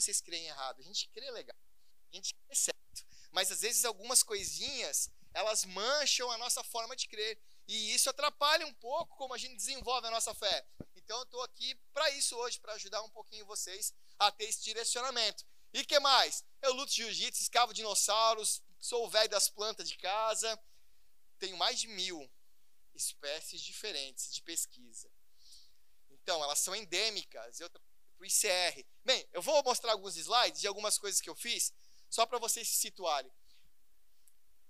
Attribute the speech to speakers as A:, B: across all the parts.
A: vocês creem errado. A gente crê legal. A gente crê certo. Mas às vezes algumas coisinhas, elas mancham a nossa forma de crer. E isso atrapalha um pouco como a gente desenvolve a nossa fé. Então eu estou aqui para isso hoje, para ajudar um pouquinho vocês a ter esse direcionamento. E que mais? Eu luto jiu-jitsu, escavo dinossauros, sou o velho das plantas de casa. Tenho mais de mil espécies diferentes de pesquisa. Então, elas são endêmicas. Eu para o ICR. Bem, eu vou mostrar alguns slides de algumas coisas que eu fiz, só para vocês se situarem.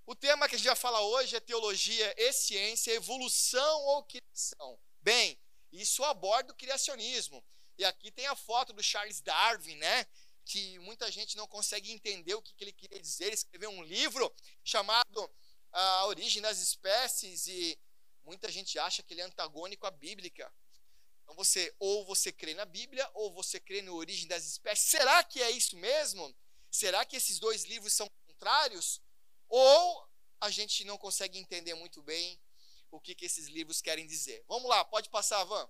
A: O tema que a gente vai falar hoje é teologia e ciência, evolução ou criação. Bem, isso aborda o criacionismo. E aqui tem a foto do Charles Darwin, né? Que muita gente não consegue entender o que, ele queria dizer. Ele escreveu um livro chamado A Origem das Espécies e muita gente acha que ele é antagônico à bíblica. Então você ou você crê na Bíblia ou você crê na origem das espécies. Será que é isso mesmo? Será que esses dois livros são contrários? Ou a gente não consegue entender muito bem o que, que esses livros querem dizer? Vamos lá, pode passar, Van.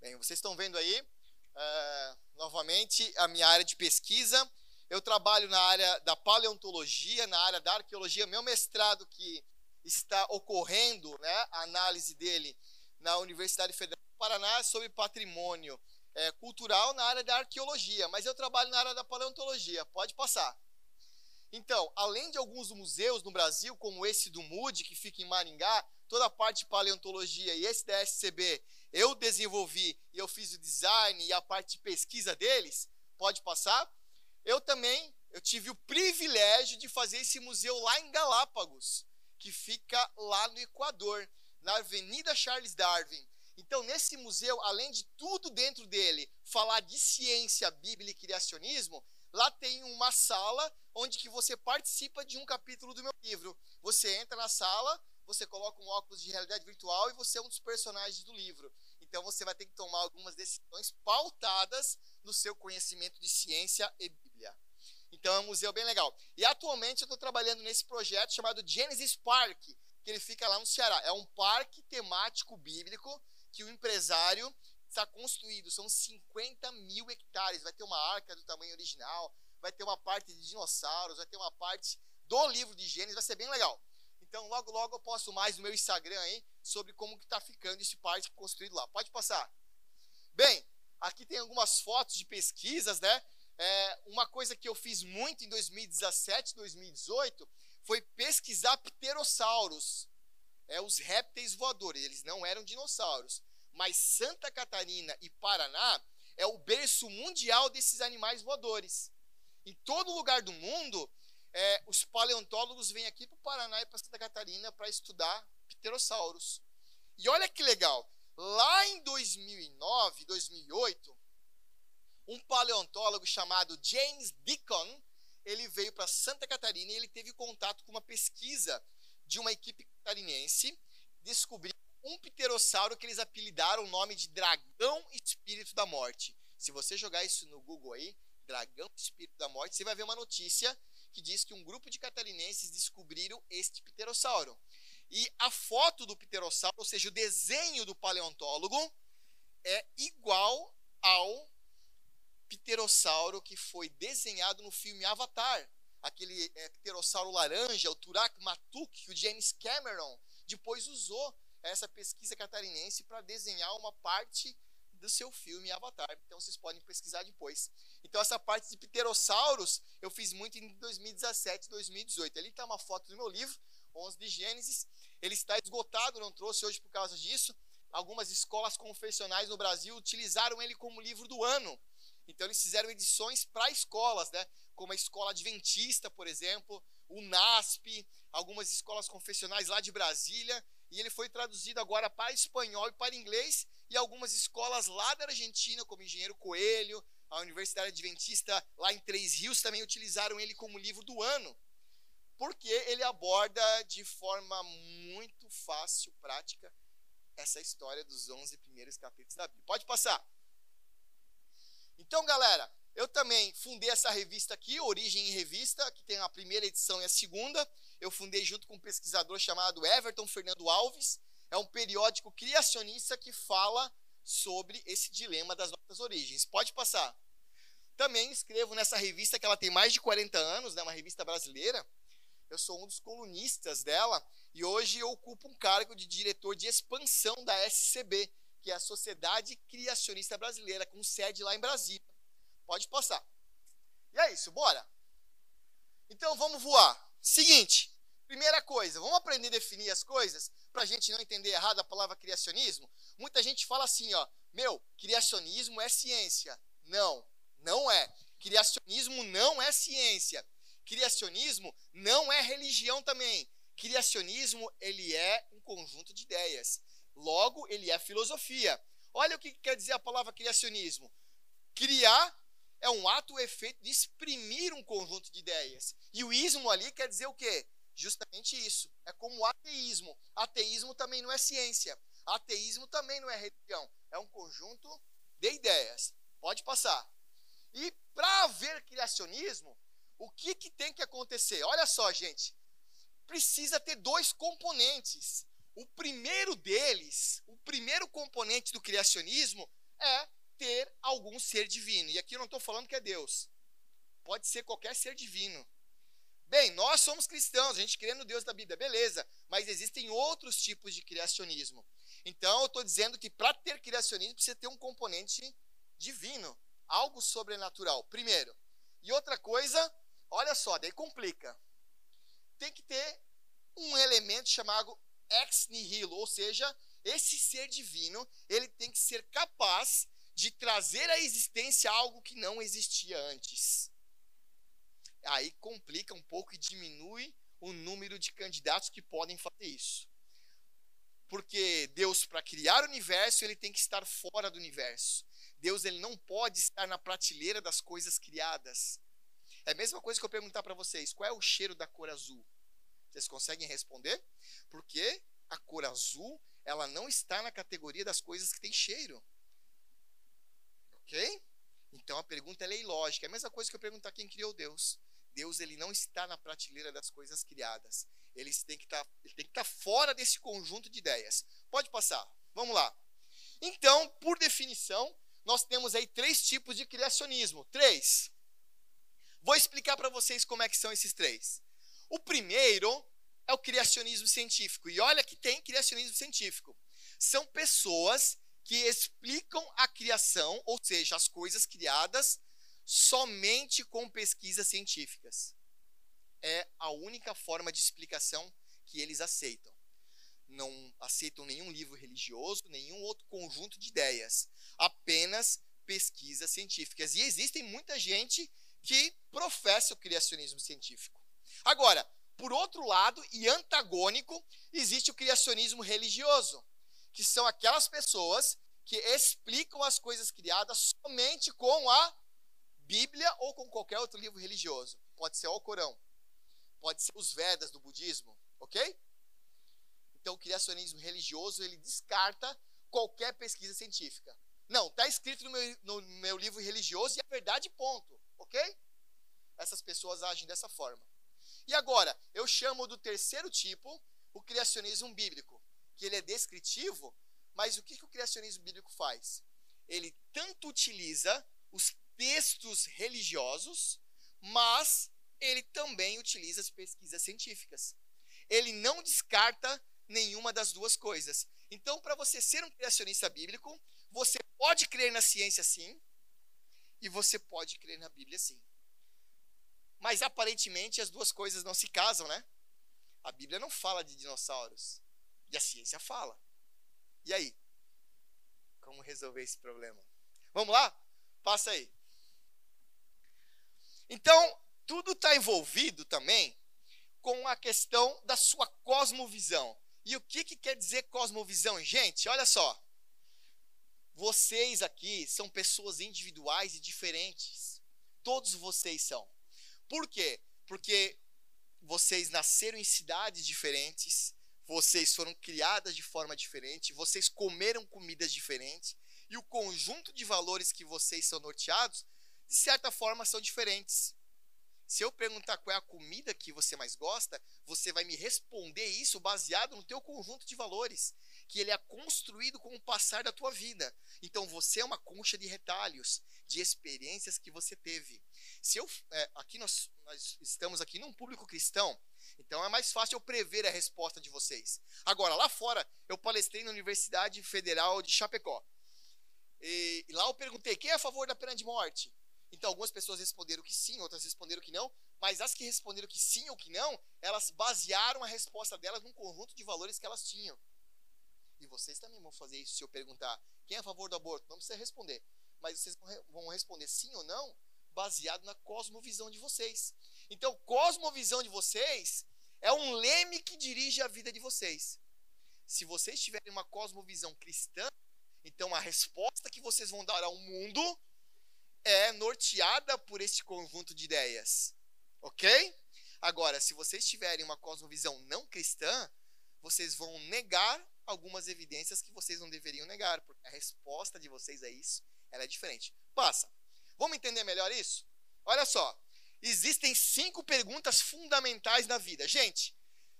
A: Bem, vocês estão vendo aí, uh, novamente, a minha área de pesquisa. Eu trabalho na área da paleontologia, na área da arqueologia. Meu mestrado que está ocorrendo, né, a análise dele na Universidade Federal Paraná sobre patrimônio é, cultural na área da arqueologia, mas eu trabalho na área da paleontologia. Pode passar. Então, além de alguns museus no Brasil, como esse do MUD, que fica em Maringá, toda a parte de paleontologia e esse da SCB eu desenvolvi e eu fiz o design e a parte de pesquisa deles, pode passar. Eu também eu tive o privilégio de fazer esse museu lá em Galápagos, que fica lá no Equador, na Avenida Charles Darwin. Então, nesse museu, além de tudo dentro dele falar de ciência, Bíblia e criacionismo, lá tem uma sala onde que você participa de um capítulo do meu livro. Você entra na sala, você coloca um óculos de realidade virtual e você é um dos personagens do livro. Então você vai ter que tomar algumas decisões pautadas no seu conhecimento de ciência e Bíblia. Então é um museu bem legal. E atualmente eu estou trabalhando nesse projeto chamado Genesis Park, que ele fica lá no Ceará. É um parque temático bíblico que o empresário está construído. São 50 mil hectares. Vai ter uma arca do tamanho original, vai ter uma parte de dinossauros, vai ter uma parte do livro de Gênesis, vai ser bem legal. Então, logo, logo eu posto mais no meu Instagram aí sobre como que está ficando esse parque construído lá. Pode passar. Bem, aqui tem algumas fotos de pesquisas, né? É, uma coisa que eu fiz muito em 2017, 2018, foi pesquisar pterossauros, é, os répteis voadores. Eles não eram dinossauros. Mas Santa Catarina e Paraná é o berço mundial desses animais voadores. Em todo lugar do mundo, é, os paleontólogos vêm aqui para o Paraná e para Santa Catarina para estudar pterossauros. E olha que legal, lá em 2009, 2008, um paleontólogo chamado James Deacon, ele veio para Santa Catarina e ele teve contato com uma pesquisa de uma equipe catarinense, descobriu um pterossauro que eles apelidaram o nome de dragão espírito da morte. Se você jogar isso no Google aí, dragão espírito da morte, você vai ver uma notícia que diz que um grupo de catarinenses descobriram este pterossauro. E a foto do pterossauro, ou seja, o desenho do paleontólogo, é igual ao pterossauro que foi desenhado no filme Avatar. Aquele é, pterossauro laranja, o Turak Matuk, que o James Cameron depois usou essa pesquisa catarinense para desenhar uma parte do seu filme Avatar. Então vocês podem pesquisar depois. Então essa parte de pterossauros eu fiz muito em 2017, 2018. Ali está uma foto do meu livro, 11 de Gênesis. Ele está esgotado, não trouxe hoje por causa disso. Algumas escolas confessionais no Brasil utilizaram ele como livro do ano. Então eles fizeram edições para escolas, né? Como a escola adventista, por exemplo, o NASP, algumas escolas confessionais lá de Brasília, e ele foi traduzido agora para espanhol e para inglês e algumas escolas lá da Argentina, como Engenheiro Coelho, a Universidade Adventista lá em Três Rios também utilizaram ele como livro do ano, porque ele aborda de forma muito fácil, prática, essa história dos 11 primeiros capítulos da Bíblia. Pode passar. Então, galera, eu também fundei essa revista aqui, Origem em Revista, que tem a primeira edição e a segunda. Eu fundei junto com um pesquisador chamado Everton Fernando Alves é um periódico criacionista que fala sobre esse dilema das nossas origens. Pode passar. também escrevo nessa revista que ela tem mais de 40 anos, né, uma revista brasileira. Eu sou um dos colunistas dela e hoje eu ocupo um cargo de diretor de expansão da SCB, que é a Sociedade Criacionista Brasileira, com sede lá em Brasília. Pode passar. E é isso, bora. Então vamos voar. Seguinte, primeira coisa, vamos aprender a definir as coisas para a gente não entender errado a palavra criacionismo. Muita gente fala assim, ó, meu, criacionismo é ciência. Não, não é. Criacionismo não é ciência. Criacionismo não é religião também. Criacionismo, ele é um conjunto de ideias. Logo, ele é filosofia. Olha o que quer dizer a palavra criacionismo. Criar é um ato ou efeito de exprimir um conjunto de ideias. E o ismo ali quer dizer o quê? Justamente isso. É como o ateísmo. Ateísmo também não é ciência. Ateísmo também não é religião. É um conjunto de ideias. Pode passar. E para haver criacionismo, o que, que tem que acontecer? Olha só, gente. Precisa ter dois componentes. O primeiro deles, o primeiro componente do criacionismo é ter algum ser divino. E aqui eu não estou falando que é Deus. Pode ser qualquer ser divino. Bem, nós somos cristãos, a gente crê no Deus da Bíblia, beleza. Mas existem outros tipos de criacionismo. Então eu estou dizendo que para ter criacionismo precisa ter um componente divino, algo sobrenatural, primeiro. E outra coisa, Olha só, daí complica. Tem que ter um elemento chamado ex nihilo, ou seja, esse ser divino, ele tem que ser capaz de trazer à existência algo que não existia antes. Aí complica um pouco e diminui o número de candidatos que podem fazer isso. Porque Deus, para criar o universo, ele tem que estar fora do universo. Deus ele não pode estar na prateleira das coisas criadas. É a mesma coisa que eu perguntar para vocês: qual é o cheiro da cor azul? Vocês conseguem responder? Porque a cor azul, ela não está na categoria das coisas que têm cheiro. Ok? Então a pergunta é ilógica. É a mesma coisa que eu perguntar quem criou Deus. Deus ele não está na prateleira das coisas criadas. Ele tem que estar, tá, estar tá fora desse conjunto de ideias. Pode passar. Vamos lá. Então, por definição, nós temos aí três tipos de criacionismo. Três. Vou explicar para vocês como é que são esses três. O primeiro é o criacionismo científico. E olha que tem criacionismo científico. São pessoas que explicam a criação, ou seja, as coisas criadas, somente com pesquisas científicas. É a única forma de explicação que eles aceitam. Não aceitam nenhum livro religioso, nenhum outro conjunto de ideias. Apenas pesquisas científicas. E existem muita gente que professa o criacionismo científico. Agora, por outro lado, e antagônico, existe o criacionismo religioso, que são aquelas pessoas que explicam as coisas criadas somente com a Bíblia ou com qualquer outro livro religioso. Pode ser o Corão, pode ser os Vedas do budismo, ok? Então, o criacionismo religioso ele descarta qualquer pesquisa científica. Não, está escrito no meu, no meu livro religioso e é verdade, ponto. Ok? Essas pessoas agem dessa forma. E agora, eu chamo do terceiro tipo o criacionismo bíblico, que ele é descritivo, mas o que, que o criacionismo bíblico faz? Ele tanto utiliza os textos religiosos, mas ele também utiliza as pesquisas científicas. Ele não descarta nenhuma das duas coisas. Então, para você ser um criacionista bíblico, você pode crer na ciência sim, e você pode crer na Bíblia sim. Mas aparentemente as duas coisas não se casam, né? A Bíblia não fala de dinossauros. E a ciência fala. E aí? Como resolver esse problema? Vamos lá? Passa aí. Então, tudo está envolvido também com a questão da sua cosmovisão. E o que, que quer dizer cosmovisão, gente? Olha só. Vocês aqui são pessoas individuais e diferentes. Todos vocês são. Por quê? Porque vocês nasceram em cidades diferentes, vocês foram criadas de forma diferente, vocês comeram comidas diferentes, e o conjunto de valores que vocês são norteados, de certa forma, são diferentes. Se eu perguntar qual é a comida que você mais gosta, você vai me responder isso baseado no teu conjunto de valores que ele é construído com o passar da tua vida. Então você é uma concha de retalhos de experiências que você teve. Se eu, é, aqui nós, nós estamos aqui num público cristão, então é mais fácil eu prever a resposta de vocês. Agora, lá fora, eu palestrei na Universidade Federal de Chapecó. E, e lá eu perguntei: quem é a favor da pena de morte? Então, algumas pessoas responderam que sim, outras responderam que não, mas as que responderam que sim ou que não, elas basearam a resposta delas num conjunto de valores que elas tinham. E vocês também vão fazer isso se eu perguntar quem é a favor do aborto. Não precisa responder. Mas vocês vão responder sim ou não, baseado na cosmovisão de vocês. Então, cosmovisão de vocês é um leme que dirige a vida de vocês. Se vocês tiverem uma cosmovisão cristã, então a resposta que vocês vão dar ao mundo é norteada por esse conjunto de ideias. Ok? Agora, se vocês tiverem uma cosmovisão não cristã, vocês vão negar algumas evidências que vocês não deveriam negar, porque a resposta de vocês a isso ela é diferente. Passa. Vamos entender melhor isso? Olha só. Existem cinco perguntas fundamentais na vida. Gente,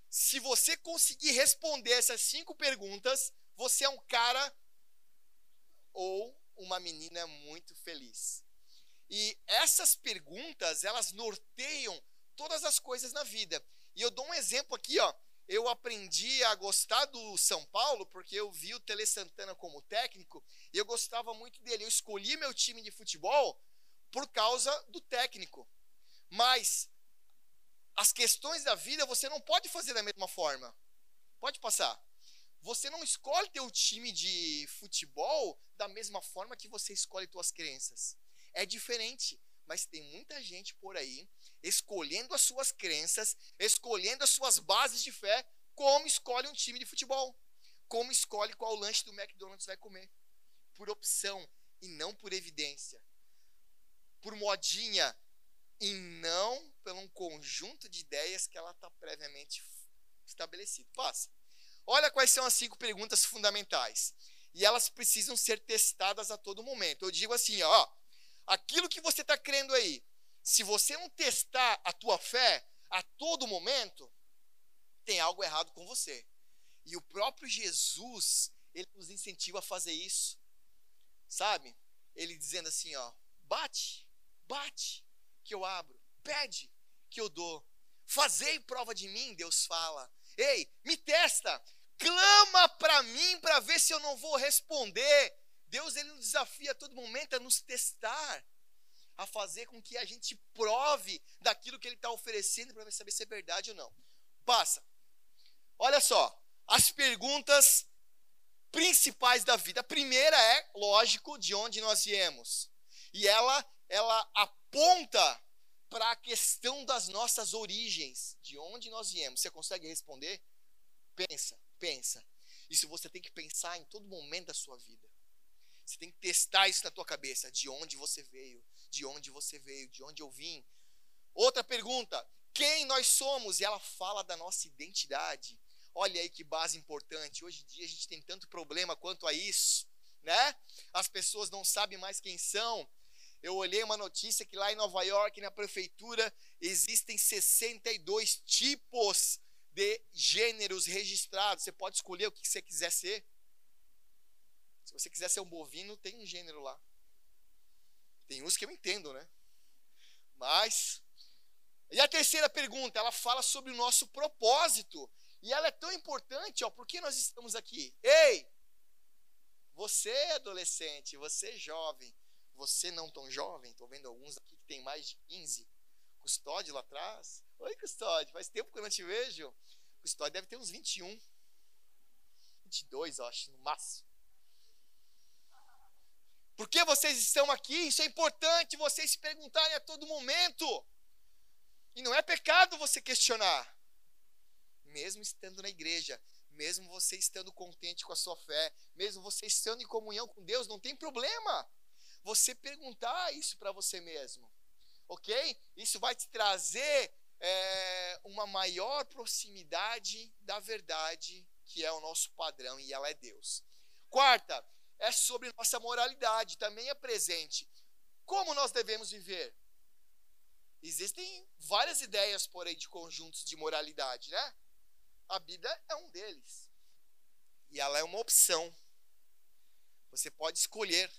A: se você conseguir responder essas cinco perguntas, você é um cara ou uma menina muito feliz. E essas perguntas, elas norteiam todas as coisas na vida. E eu dou um exemplo aqui, ó. Eu aprendi a gostar do São Paulo porque eu vi o Tele Santana como técnico e eu gostava muito dele. Eu escolhi meu time de futebol por causa do técnico. Mas as questões da vida você não pode fazer da mesma forma. Pode passar. Você não escolhe teu time de futebol da mesma forma que você escolhe tuas crenças é diferente. Mas tem muita gente por aí escolhendo as suas crenças, escolhendo as suas bases de fé, como escolhe um time de futebol, como escolhe qual lanche do McDonald's vai comer, por opção e não por evidência, por modinha e não pelo um conjunto de ideias que ela está previamente estabelecido. Passa. Olha quais são as cinco perguntas fundamentais. E elas precisam ser testadas a todo momento. Eu digo assim, ó, aquilo que você está crendo aí, se você não testar a tua fé a todo momento, tem algo errado com você. E o próprio Jesus, ele nos incentiva a fazer isso. Sabe? Ele dizendo assim, ó, bate, bate, que eu abro. Pede, que eu dou. Fazei prova de mim, Deus fala. Ei, me testa. Clama para mim para ver se eu não vou responder. Deus ele nos desafia a todo momento a nos testar, a fazer com que a gente prove daquilo que ele está oferecendo para saber se é verdade ou não. Passa. Olha só, as perguntas principais da vida. A primeira é, lógico, de onde nós viemos. E ela, ela aponta para a questão das nossas origens, de onde nós viemos. Você consegue responder? Pensa, pensa. Isso você tem que pensar em todo momento da sua vida. Você tem que testar isso na tua cabeça, de onde você veio, de onde você veio, de onde eu vim. Outra pergunta, quem nós somos? E ela fala da nossa identidade. Olha aí que base importante. Hoje em dia a gente tem tanto problema quanto a isso, né? As pessoas não sabem mais quem são. Eu olhei uma notícia que lá em Nova York, na prefeitura, existem 62 tipos de gêneros registrados. Você pode escolher o que você quiser ser. Se você quiser ser um bovino, tem um gênero lá. Tem uns que eu entendo, né? Mas. E a terceira pergunta, ela fala sobre o nosso propósito. E ela é tão importante, ó, por que nós estamos aqui? Ei! Você é adolescente, você é jovem, você não tão jovem, estou vendo alguns aqui que tem mais de 15. Custódio lá atrás. Oi, Custódio, faz tempo que eu não te vejo. Custódio deve ter uns 21. 22, acho, no máximo. Por que vocês estão aqui? Isso é importante vocês se perguntarem a todo momento. E não é pecado você questionar. Mesmo estando na igreja, mesmo você estando contente com a sua fé, mesmo você estando em comunhão com Deus, não tem problema. Você perguntar isso para você mesmo. Ok? Isso vai te trazer é, uma maior proximidade da verdade, que é o nosso padrão, e ela é Deus. Quarta, é sobre nossa moralidade, também é presente. Como nós devemos viver? Existem várias ideias por aí de conjuntos de moralidade, né? A Bíblia é um deles. E ela é uma opção. Você pode escolher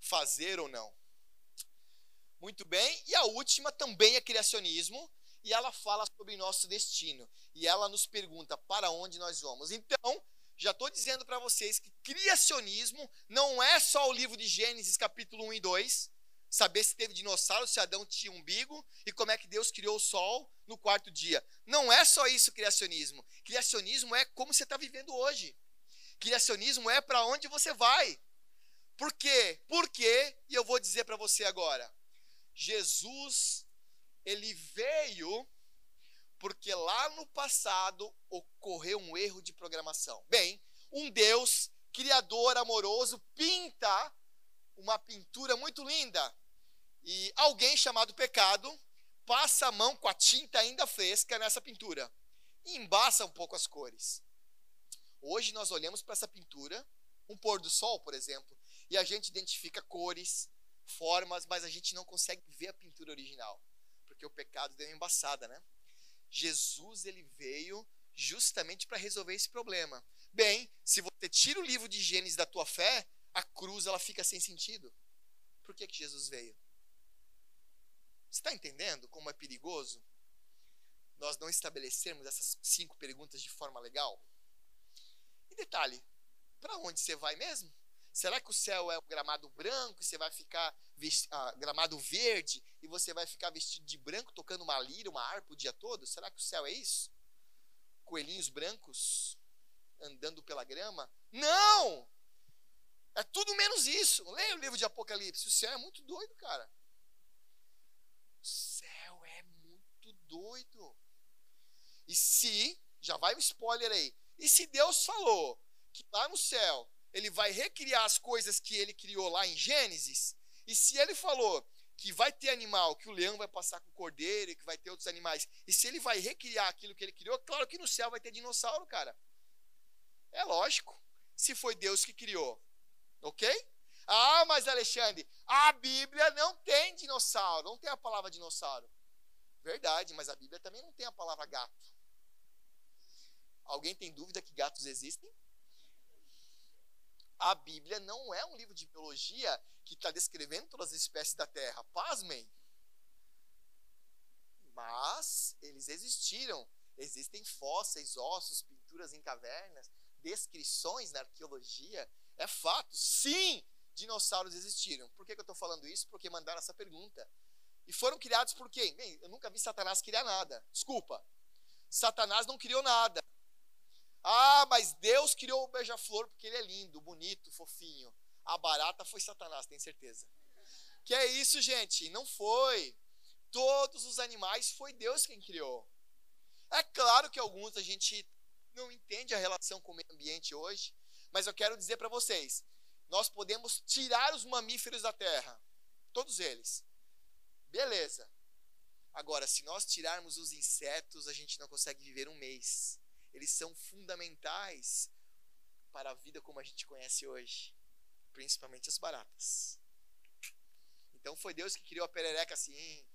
A: fazer ou não. Muito bem. E a última também é criacionismo. E ela fala sobre nosso destino. E ela nos pergunta para onde nós vamos. Então, já estou dizendo para vocês que criacionismo não é só o livro de Gênesis, capítulo 1 e 2. Saber se teve dinossauro, se Adão tinha umbigo e como é que Deus criou o sol no quarto dia. Não é só isso criacionismo. Criacionismo é como você está vivendo hoje. Criacionismo é para onde você vai. Por quê? Por quê? E eu vou dizer para você agora. Jesus, ele veio porque lá no passado ocorreu um erro de programação. Bem, um Deus criador amoroso pinta uma pintura muito linda e alguém chamado pecado passa a mão com a tinta ainda fresca nessa pintura e embaça um pouco as cores. Hoje nós olhamos para essa pintura, um pôr do sol, por exemplo, e a gente identifica cores, formas, mas a gente não consegue ver a pintura original, porque o pecado deu uma embaçada, né? Jesus ele veio justamente para resolver esse problema. Bem, se você tira o livro de Gênesis da tua fé, a cruz ela fica sem sentido. Por que, que Jesus veio? Você está entendendo como é perigoso nós não estabelecermos essas cinco perguntas de forma legal? E detalhe, para onde você vai mesmo? Será que o céu é um gramado branco e você vai ficar ah, gramado verde e você vai ficar vestido de branco tocando uma lira, uma harpa o dia todo? Será que o céu é isso? Coelhinhos brancos andando pela grama? Não! É tudo menos isso. Leia o livro de Apocalipse. O céu é muito doido, cara. O céu é muito doido. E se, já vai um spoiler aí, e se Deus falou que lá no céu ele vai recriar as coisas que ele criou lá em Gênesis, e se ele falou que vai ter animal, que o leão vai passar com o cordeiro, que vai ter outros animais, e se ele vai recriar aquilo que ele criou, claro que no céu vai ter dinossauro, cara. É lógico. Se foi Deus que criou. Ok? Ah, mas Alexandre, a Bíblia não tem dinossauro, não tem a palavra dinossauro. Verdade, mas a Bíblia também não tem a palavra gato. Alguém tem dúvida que gatos existem? A Bíblia não é um livro de biologia que está descrevendo todas as espécies da Terra. Pasmem. Mas eles existiram. Existem fósseis, ossos, pinturas em cavernas, descrições na arqueologia. É fato. Sim, dinossauros existiram. Por que, que eu estou falando isso? Porque mandaram essa pergunta. E foram criados por quem? Bem, eu nunca vi Satanás criar nada. Desculpa. Satanás não criou nada. Ah, mas Deus criou o beija-flor porque ele é lindo, bonito, fofinho. A barata foi Satanás, tem certeza. Que é isso, gente? Não foi. Todos os animais foi Deus quem criou. É claro que alguns a gente não entende a relação com o meio ambiente hoje, mas eu quero dizer para vocês, nós podemos tirar os mamíferos da terra, todos eles. Beleza. Agora, se nós tirarmos os insetos, a gente não consegue viver um mês eles são fundamentais para a vida como a gente conhece hoje, principalmente as baratas. Então foi Deus que criou a perereca assim,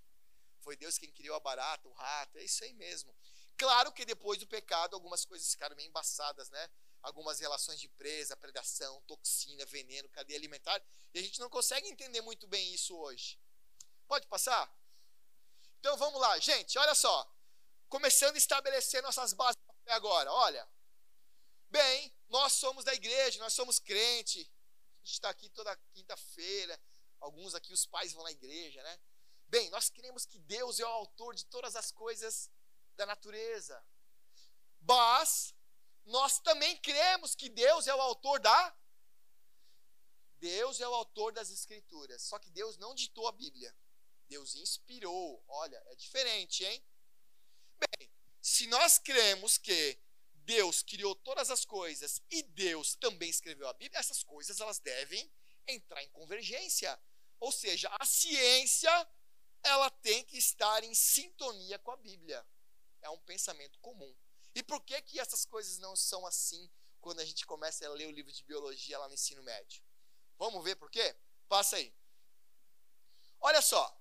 A: foi Deus quem criou a barata, o rato, é isso aí mesmo. Claro que depois do pecado algumas coisas ficaram meio embaçadas, né? Algumas relações de presa, predação, toxina, veneno, cadeia alimentar, e a gente não consegue entender muito bem isso hoje. Pode passar? Então vamos lá, gente, olha só. Começando a estabelecer nossas bases agora, olha. Bem, nós somos da igreja, nós somos crente. A gente está aqui toda quinta-feira. Alguns aqui, os pais vão na igreja, né? Bem, nós cremos que Deus é o autor de todas as coisas da natureza. Mas nós também cremos que Deus é o autor da Deus é o autor das escrituras. Só que Deus não ditou a Bíblia. Deus inspirou. Olha, é diferente, hein? Bem, se nós cremos que Deus criou todas as coisas e Deus também escreveu a Bíblia, essas coisas elas devem entrar em convergência. Ou seja, a ciência ela tem que estar em sintonia com a Bíblia. É um pensamento comum. E por que que essas coisas não são assim quando a gente começa a ler o livro de biologia lá no ensino médio? Vamos ver por quê? Passa aí. Olha só.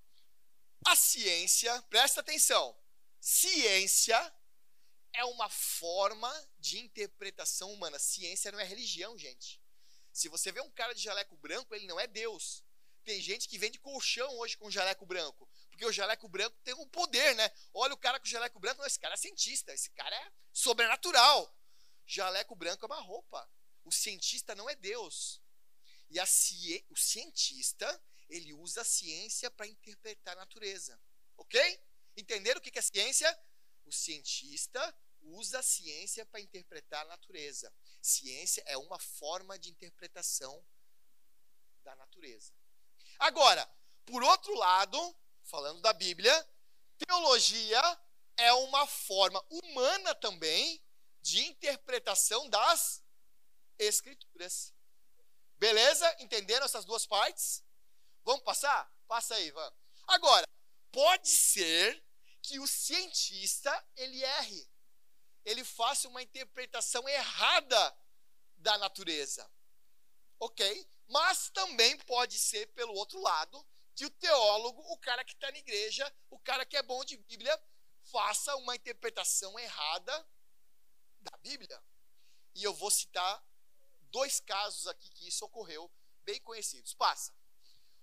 A: A ciência, presta atenção. Ciência é uma forma de interpretação humana. Ciência não é religião, gente. Se você vê um cara de jaleco branco, ele não é Deus. Tem gente que vende colchão hoje com jaleco branco. Porque o jaleco branco tem um poder, né? Olha o cara com o jaleco branco, esse cara é cientista, esse cara é sobrenatural. Jaleco branco é uma roupa. O cientista não é Deus. E ci... o cientista, ele usa a ciência para interpretar a natureza. Ok? Entenderam o que é ciência? O cientista usa a ciência para interpretar a natureza. Ciência é uma forma de interpretação da natureza. Agora, por outro lado, falando da Bíblia, teologia é uma forma humana também de interpretação das escrituras. Beleza? Entenderam essas duas partes? Vamos passar? Passa aí, vamos. Agora, pode ser que o cientista ele erre. Ele faça uma interpretação errada da natureza. OK? Mas também pode ser pelo outro lado que o teólogo, o cara que está na igreja, o cara que é bom de Bíblia, faça uma interpretação errada da Bíblia. E eu vou citar dois casos aqui que isso ocorreu, bem conhecidos. Passa.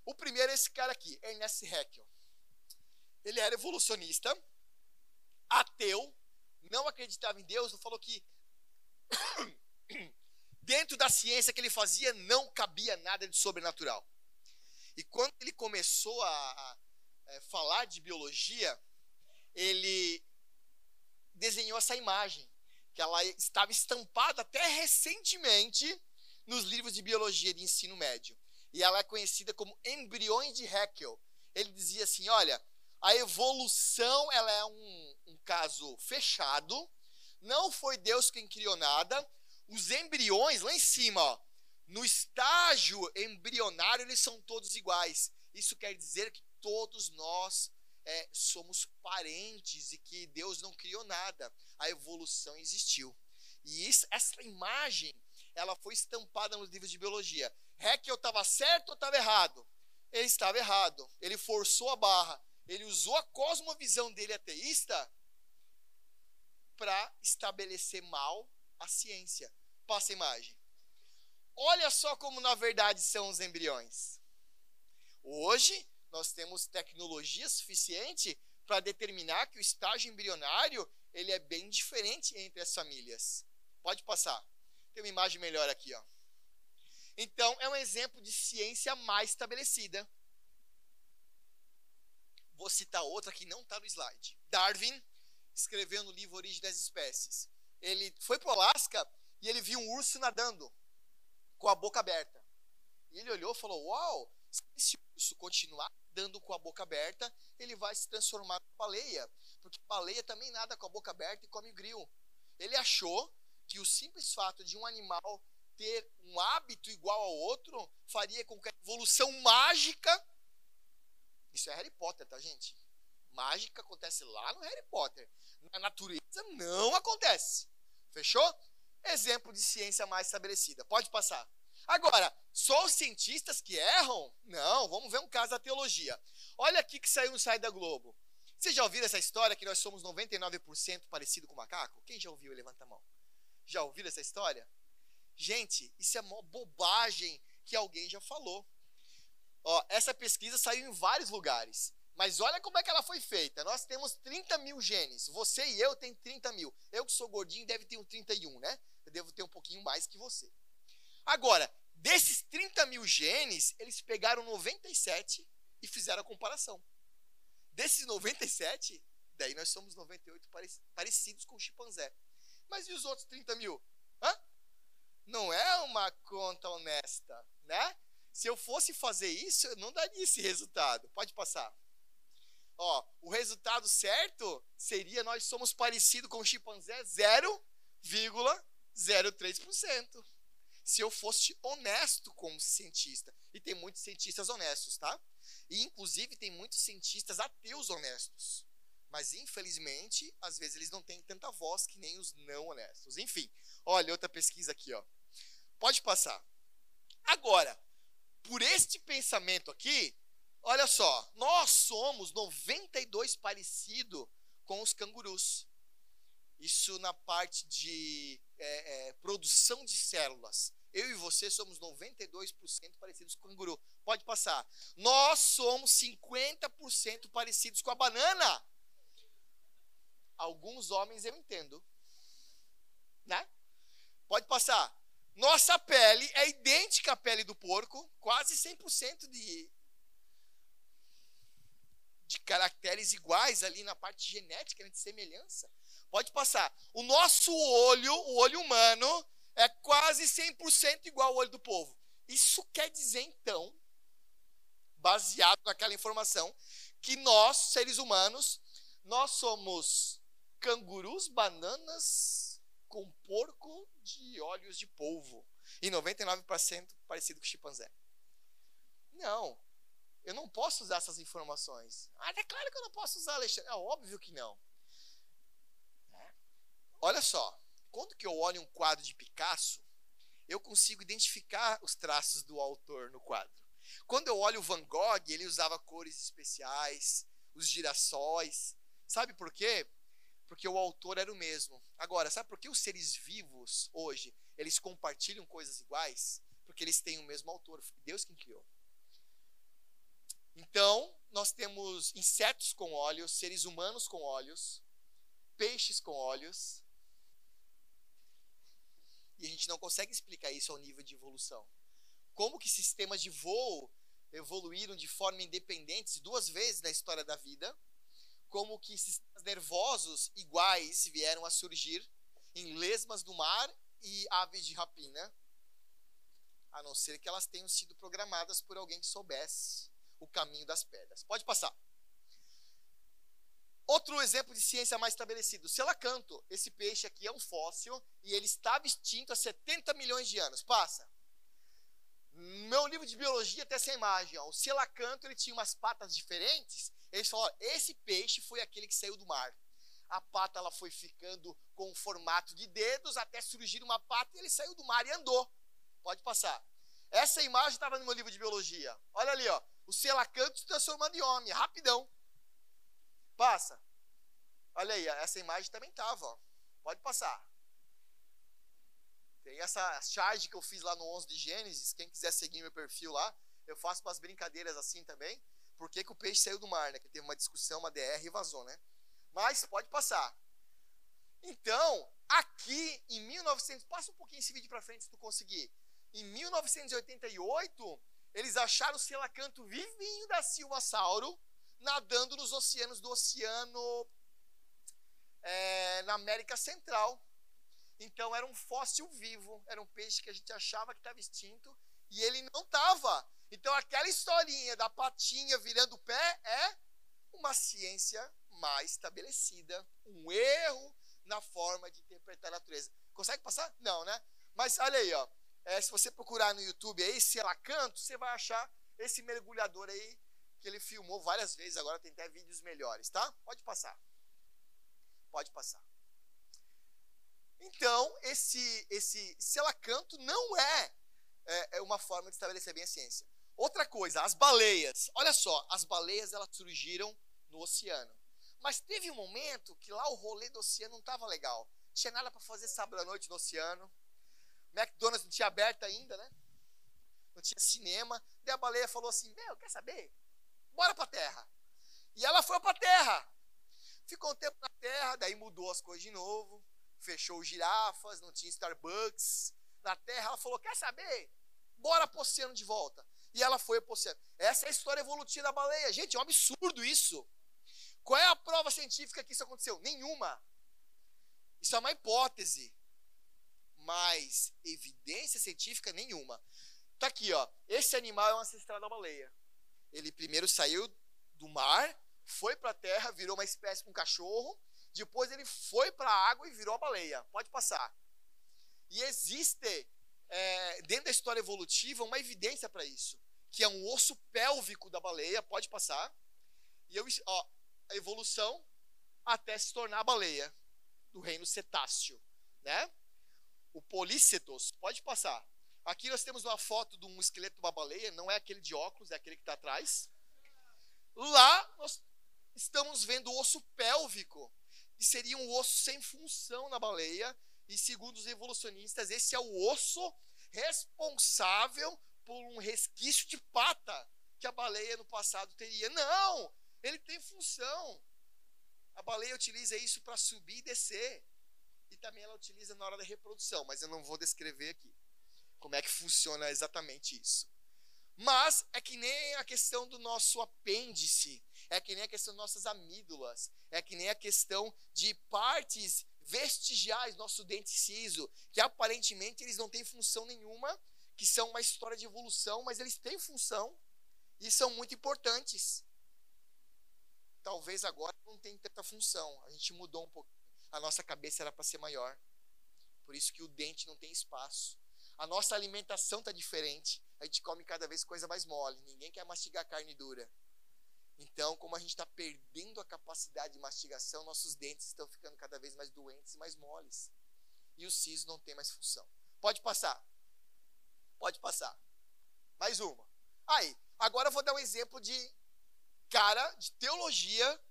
A: O primeiro é esse cara aqui, Ernest Haeckel. Ele era evolucionista, ateu, não acreditava em Deus, falou que dentro da ciência que ele fazia não cabia nada de sobrenatural. E quando ele começou a, a, é, falar de biologia, ele desenhou essa imagem, que ela estava estampada até recentemente nos livros de biologia de ensino médio. E ela é conhecida como embriões de Haeckel. Ele dizia assim: olha, a evolução ela é um, um caso fechado, não foi Deus quem criou nada. Os embriões lá em cima, ó, no estágio embrionário, eles são todos iguais. Isso quer dizer que todos nós é, somos parentes e que Deus não criou nada. A evolução existiu. E isso, essa imagem, ela foi estampada nos livros de biologia. Haeckel estava certo ou estava errado? Ele estava errado. Ele forçou a barra. Ele usou a cosmovisão dele ateísta para estabelecer mal a ciência. Passa a imagem. Olha só como na verdade são os embriões. Hoje nós temos tecnologia suficiente para determinar que o estágio embrionário ele é bem diferente entre as famílias. Pode passar. Tem uma imagem melhor aqui, ó. Então é um exemplo de ciência mais estabelecida. Vou citar outra que não está no slide. Darwin escreveu no livro Origem das Espécies. Ele foi para o Alasca e ele viu um urso nadando com a boca aberta. E ele olhou e falou: Uau, se esse urso continuar dando com a boca aberta, ele vai se transformar em baleia. Porque baleia também nada com a boca aberta e come grilo. Ele achou que o simples fato de um animal ter um hábito igual ao outro faria com que a evolução mágica. Isso é Harry Potter, tá, gente? Mágica acontece lá no Harry Potter. Na natureza não acontece. Fechou? Exemplo de ciência mais estabelecida. Pode passar. Agora, só os cientistas que erram? Não, vamos ver um caso da teologia. Olha aqui que saiu no site da Globo. Vocês já ouviram essa história que nós somos 99% parecido com macaco? Quem já ouviu? Levanta a mão. Já ouviram essa história? Gente, isso é uma bobagem que alguém já falou. Ó, essa pesquisa saiu em vários lugares. Mas olha como é que ela foi feita. Nós temos 30 mil genes. Você e eu tem 30 mil. Eu que sou gordinho deve ter um 31, né? Eu devo ter um pouquinho mais que você. Agora, desses 30 mil genes, eles pegaram 97 e fizeram a comparação. Desses 97, daí nós somos 98 parecidos com o chimpanzé. Mas e os outros 30 mil? Hã? Não é uma conta honesta, né? Se eu fosse fazer isso, eu não daria esse resultado. Pode passar. Ó, o resultado certo seria nós somos parecidos com o chimpanzé 0,03%. Se eu fosse honesto como cientista. E tem muitos cientistas honestos, tá? E inclusive tem muitos cientistas ateus honestos. Mas infelizmente, às vezes eles não têm tanta voz que nem os não honestos. Enfim, olha outra pesquisa aqui, ó. Pode passar. Agora, por este pensamento aqui, Olha só, nós somos 92 parecido com os cangurus. Isso na parte de é, é, produção de células. Eu e você somos 92% parecidos com o canguru. Pode passar. Nós somos 50% parecidos com a banana. Alguns homens eu entendo. Né? Pode passar. Nossa pele é idêntica à pele do porco, quase 100% de, de caracteres iguais ali na parte genética, né, de semelhança. Pode passar. O nosso olho, o olho humano, é quase 100% igual ao olho do povo. Isso quer dizer, então, baseado naquela informação, que nós, seres humanos, nós somos cangurus, bananas com porco de olhos de polvo. E 99% parecido com chimpanzé. Não. Eu não posso usar essas informações. Ah, é claro que eu não posso usar, Alexandre. É óbvio que não. É. Olha só. Quando que eu olho um quadro de Picasso, eu consigo identificar os traços do autor no quadro. Quando eu olho o Van Gogh, ele usava cores especiais, os girassóis. Sabe por quê? Porque o autor era o mesmo. Agora, sabe por que os seres vivos hoje, eles compartilham coisas iguais? Porque eles têm o mesmo autor, foi Deus quem criou. Então, nós temos insetos com olhos, seres humanos com olhos, peixes com olhos, e a gente não consegue explicar isso ao nível de evolução. Como que sistemas de voo evoluíram de forma independente duas vezes na história da vida, como que sistemas nervosos iguais vieram a surgir em lesmas do mar e aves de rapina, a não ser que elas tenham sido programadas por alguém que soubesse o caminho das pedras. Pode passar. Outro exemplo de ciência mais estabelecido, selacanto. Esse peixe aqui é um fóssil e ele estava extinto há 70 milhões de anos. Passa. Meu livro de biologia tem essa imagem. Ó. O selacanto ele tinha umas patas diferentes. Eles falaram, esse peixe foi aquele que saiu do mar. A pata ela foi ficando com o formato de dedos até surgir uma pata e ele saiu do mar e andou. Pode passar. Essa imagem estava no meu livro de biologia. Olha ali, ó. O selacanto se transformando em homem, rapidão. Passa. Olha aí, essa imagem também estava. Pode passar. Tem essa charge que eu fiz lá no 11 de Gênesis. Quem quiser seguir meu perfil lá, eu faço umas brincadeiras assim também. Por que, que o peixe saiu do mar, né? Que teve uma discussão, uma DR e vazou, né? Mas pode passar. Então, aqui em 1900, passa um pouquinho esse vídeo para frente se tu conseguir. Em 1988, eles acharam o selacanto vivinho da Silvasauro nadando nos oceanos do oceano é, na América Central. Então era um fóssil vivo, era um peixe que a gente achava que estava extinto e ele não estava. Então aquela historinha da patinha virando o pé é uma ciência mais estabelecida, um erro na forma de interpretar a natureza. Consegue passar? Não, né? Mas olha aí, ó. É, se você procurar no YouTube aí, Selacanto, você vai achar esse mergulhador aí que ele filmou várias vezes, agora tem até vídeos melhores, tá? Pode passar. Pode passar. Então, esse, esse selacanto não é, é, é, uma forma de estabelecer bem a ciência. Outra coisa, as baleias. Olha só, as baleias elas surgiram no oceano. Mas teve um momento que lá o rolê do oceano não estava legal. Não tinha nada para fazer sábado à noite no oceano. McDonald's não tinha aberto ainda, né? Não tinha cinema. Daí a baleia falou assim: Meu, quer saber? bora para terra. E ela foi para a terra. Ficou um tempo na terra, daí mudou as coisas de novo, fechou girafas, não tinha Starbucks. Na terra, ela falou: Quer saber? Bora para o oceano de volta. E ela foi para o oceano. Essa é a história evolutiva da baleia. Gente, é um absurdo isso. Qual é a prova científica que isso aconteceu? Nenhuma. Isso é uma hipótese. Mas evidência científica nenhuma. Tá aqui, ó. Esse animal é um ancestral da baleia. Ele primeiro saiu do mar, foi para a terra, virou uma espécie um cachorro. Depois ele foi para a água e virou a baleia. Pode passar. E existe, é, dentro da história evolutiva, uma evidência para isso. Que é um osso pélvico da baleia. Pode passar. E eu, ó, a evolução até se tornar a baleia do reino cetáceo. Né? O Polícetos. Pode passar. Aqui nós temos uma foto de um esqueleto de uma baleia, não é aquele de óculos, é aquele que está atrás. Lá nós estamos vendo o osso pélvico, que seria um osso sem função na baleia, e segundo os evolucionistas, esse é o osso responsável por um resquício de pata que a baleia no passado teria. Não! Ele tem função. A baleia utiliza isso para subir e descer. E também ela utiliza na hora da reprodução, mas eu não vou descrever aqui como é que funciona exatamente isso. Mas é que nem a questão do nosso apêndice, é que nem a questão das nossas amígdalas, é que nem a questão de partes vestigiais nosso dente ciso, que aparentemente eles não têm função nenhuma, que são uma história de evolução, mas eles têm função e são muito importantes. Talvez agora não tenha tanta função, a gente mudou um pouco. A nossa cabeça era para ser maior. Por isso que o dente não tem espaço. A nossa alimentação está diferente. A gente come cada vez coisa mais mole. Ninguém quer mastigar carne dura. Então, como a gente está perdendo a capacidade de mastigação, nossos dentes estão ficando cada vez mais doentes e mais moles. E o siso não tem mais função. Pode passar. Pode passar. Mais uma. Aí, agora eu vou dar um exemplo de cara de teologia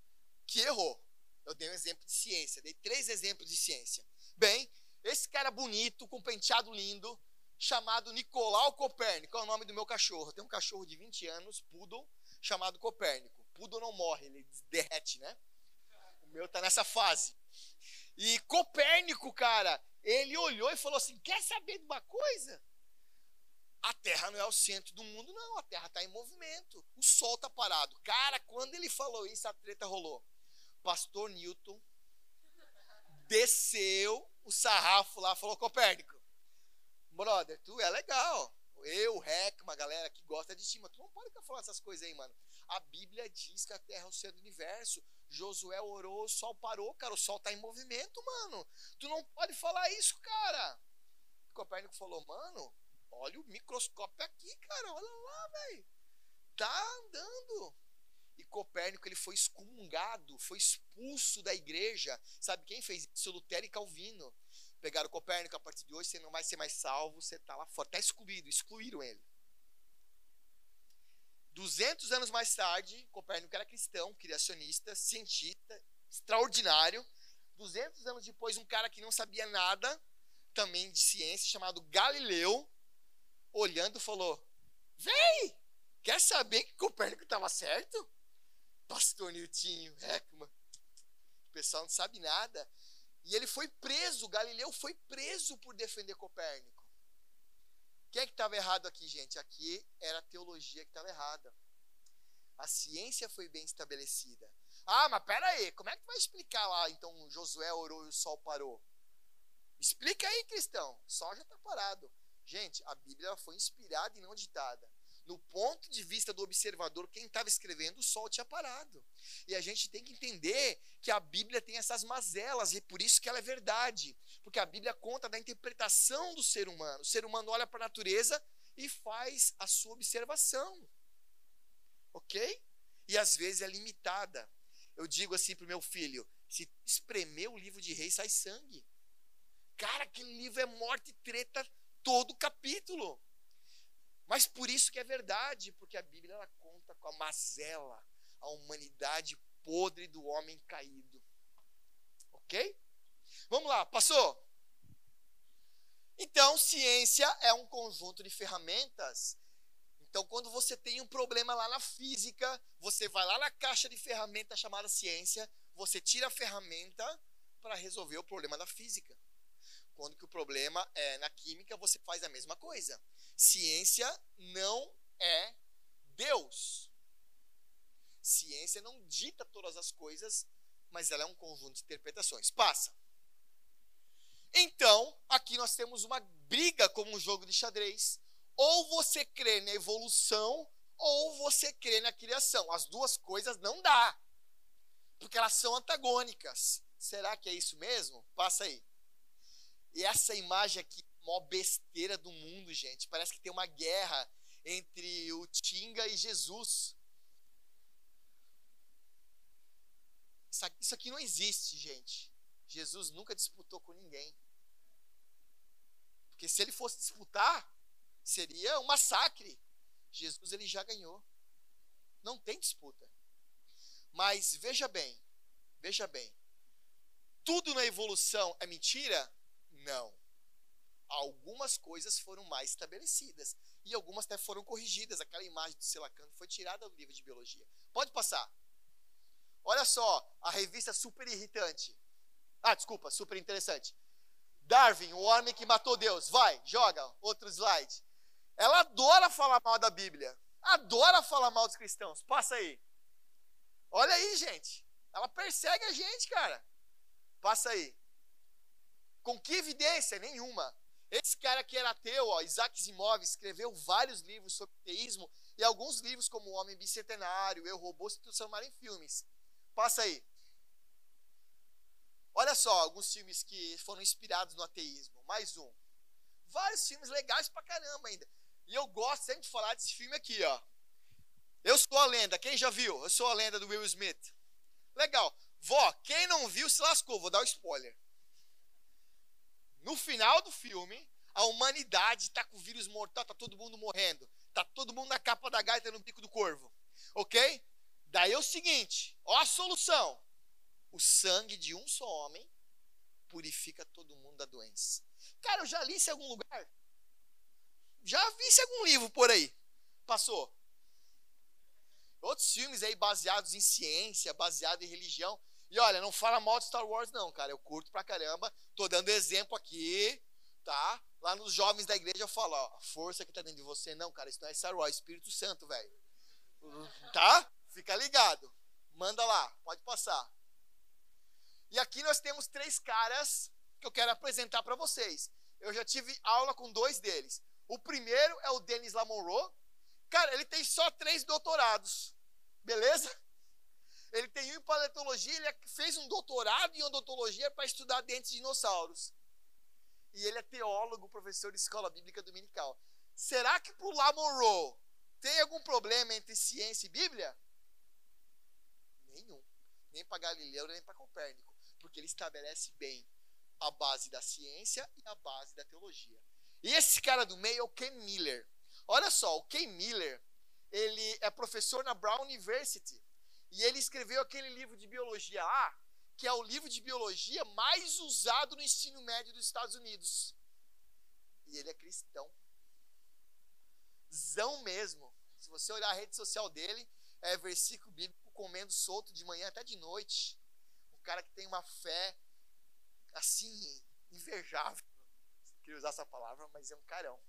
A: que errou. Eu dei um exemplo de ciência, dei três exemplos de ciência. Bem, esse cara bonito, com penteado lindo, chamado Nicolau Copérnico, é o nome do meu cachorro. Tem um cachorro de 20 anos, poodle, chamado Copérnico. Poodle não morre, ele derrete, né? O meu tá nessa fase. E Copérnico, cara, ele olhou e falou assim: quer saber de uma coisa? A Terra não é o centro do mundo, não. A Terra está em movimento. O Sol está parado. Cara, quando ele falou isso, a treta rolou. Pastor Newton desceu o sarrafo lá, falou: Copérnico, brother, tu é legal. Eu, o Rec, uma galera que gosta de cima. Tu não pode ficar falando essas coisas aí, mano. A Bíblia diz que a Terra é o centro do universo. Josué orou, o sol parou, cara. O sol tá em movimento, mano. Tu não pode falar isso, cara. Copérnico falou, mano, olha o microscópio aqui, cara. Olha lá, velho. Tá andando. E Copérnico ele foi excomungado, foi expulso da igreja. Sabe quem fez isso? Lutero e Calvino pegaram Copérnico, a partir de hoje você não vai ser mais salvo, você está lá fora. Está excluído, excluíram ele. 200 anos mais tarde, Copérnico era cristão, criacionista, cientista, extraordinário. 200 anos depois, um cara que não sabia nada, também de ciência, chamado Galileu, olhando, falou: Vem! Quer saber que Copérnico estava certo? Pastor Niltinho, Heckman. O pessoal não sabe nada. E ele foi preso, Galileu foi preso por defender Copérnico. Quem é que estava errado aqui, gente? Aqui era a teologia que estava errada. A ciência foi bem estabelecida. Ah, mas pera aí, como é que tu vai explicar lá, então, Josué orou e o sol parou? Explica aí, cristão. O sol já está parado. Gente, a Bíblia foi inspirada e não ditada no ponto de vista do observador, quem estava escrevendo, o sol tinha parado. E a gente tem que entender que a Bíblia tem essas mazelas, e por isso que ela é verdade. Porque a Bíblia conta da interpretação do ser humano. O ser humano olha para a natureza e faz a sua observação. Ok? E às vezes é limitada. Eu digo assim para o meu filho: se espremer o livro de rei, sai sangue. Cara, aquele livro é morte e treta todo capítulo. Mas por isso que é verdade, porque a Bíblia ela conta com a mazela, a humanidade podre do homem caído. Ok? Vamos lá, passou? Então, ciência é um conjunto de ferramentas. Então, quando você tem um problema lá na física, você vai lá na caixa de ferramentas chamada ciência, você tira a ferramenta para resolver o problema da física. Quando que o problema é na química, você faz a mesma coisa. Ciência não é Deus. Ciência não dita todas as coisas, mas ela é um conjunto de interpretações. Passa. Então, aqui nós temos uma briga como um jogo de xadrez. Ou você crê na evolução, ou você crê na criação. As duas coisas não dá. Porque elas são antagônicas. Será que é isso mesmo? Passa aí. E essa imagem aqui maior besteira do mundo, gente. Parece que tem uma guerra entre o Tinga e Jesus. Isso aqui não existe, gente. Jesus nunca disputou com ninguém. Porque se ele fosse disputar, seria um massacre. Jesus ele já ganhou. Não tem disputa. Mas veja bem, veja bem. tudo na evolução é mentira? Não. Algumas coisas foram mais estabelecidas e algumas até foram corrigidas. Aquela imagem do Selacanto foi tirada do livro de biologia. Pode passar. Olha só, a revista super irritante. Ah, desculpa, super interessante. Darwin, o homem que matou Deus. Vai, joga outro slide. Ela adora falar mal da Bíblia. Adora falar mal dos cristãos. Passa aí. Olha aí, gente. Ela persegue a gente, cara. Passa aí. Com que evidência? Nenhuma. Esse cara que era ateu, ó, Isaac Asimov, escreveu vários livros sobre teísmo e alguns livros como O Homem Bicentenário, Eu, Robô, se transformaram em filmes. Passa aí. Olha só, alguns filmes que foram inspirados no ateísmo. Mais um. Vários filmes legais pra caramba ainda. E eu gosto sempre de falar desse filme aqui, ó. Eu sou a lenda. Quem já viu? Eu sou a lenda do Will Smith. Legal. Vó, quem não viu se lascou. Vou dar o um spoiler. No final do filme, a humanidade está com o vírus mortal, tá todo mundo morrendo. Tá todo mundo na capa da gaita no bico do corvo. Ok? Daí é o seguinte: ó a solução. O sangue de um só homem purifica todo mundo da doença. Cara, eu já li isso em algum lugar. Já vi isso em algum livro por aí. Passou. Outros filmes aí baseados em ciência, baseados em religião. E olha, não fala mal de Star Wars, não, cara. Eu curto pra caramba. Tô dando exemplo aqui, tá? Lá nos jovens da igreja eu falo, ó, a força que tá dentro de você. Não, cara, isso não é Star Wars, é Espírito Santo, velho. Tá? Fica ligado. Manda lá, pode passar. E aqui nós temos três caras que eu quero apresentar para vocês. Eu já tive aula com dois deles. O primeiro é o Denis Lamonroe. Cara, ele tem só três doutorados. Beleza? Ele tem um em paleontologia, ele fez um doutorado em odontologia para estudar dentes de dinossauros. E ele é teólogo, professor de escola bíblica dominical. Será que para o Lamonroe tem algum problema entre ciência e Bíblia? Nenhum. Nem para Galileu, nem para Copérnico. Porque ele estabelece bem a base da ciência e a base da teologia. E esse cara do meio é o Ken Miller. Olha só, o Ken Miller, ele é professor na Brown University. E ele escreveu aquele livro de biologia lá, que é o livro de biologia mais usado no ensino médio dos Estados Unidos. E ele é cristão. Zão mesmo. Se você olhar a rede social dele, é versículo bíblico comendo solto de manhã até de noite. Cara que tem uma fé assim, invejável. Queria usar essa palavra, mas é um carão.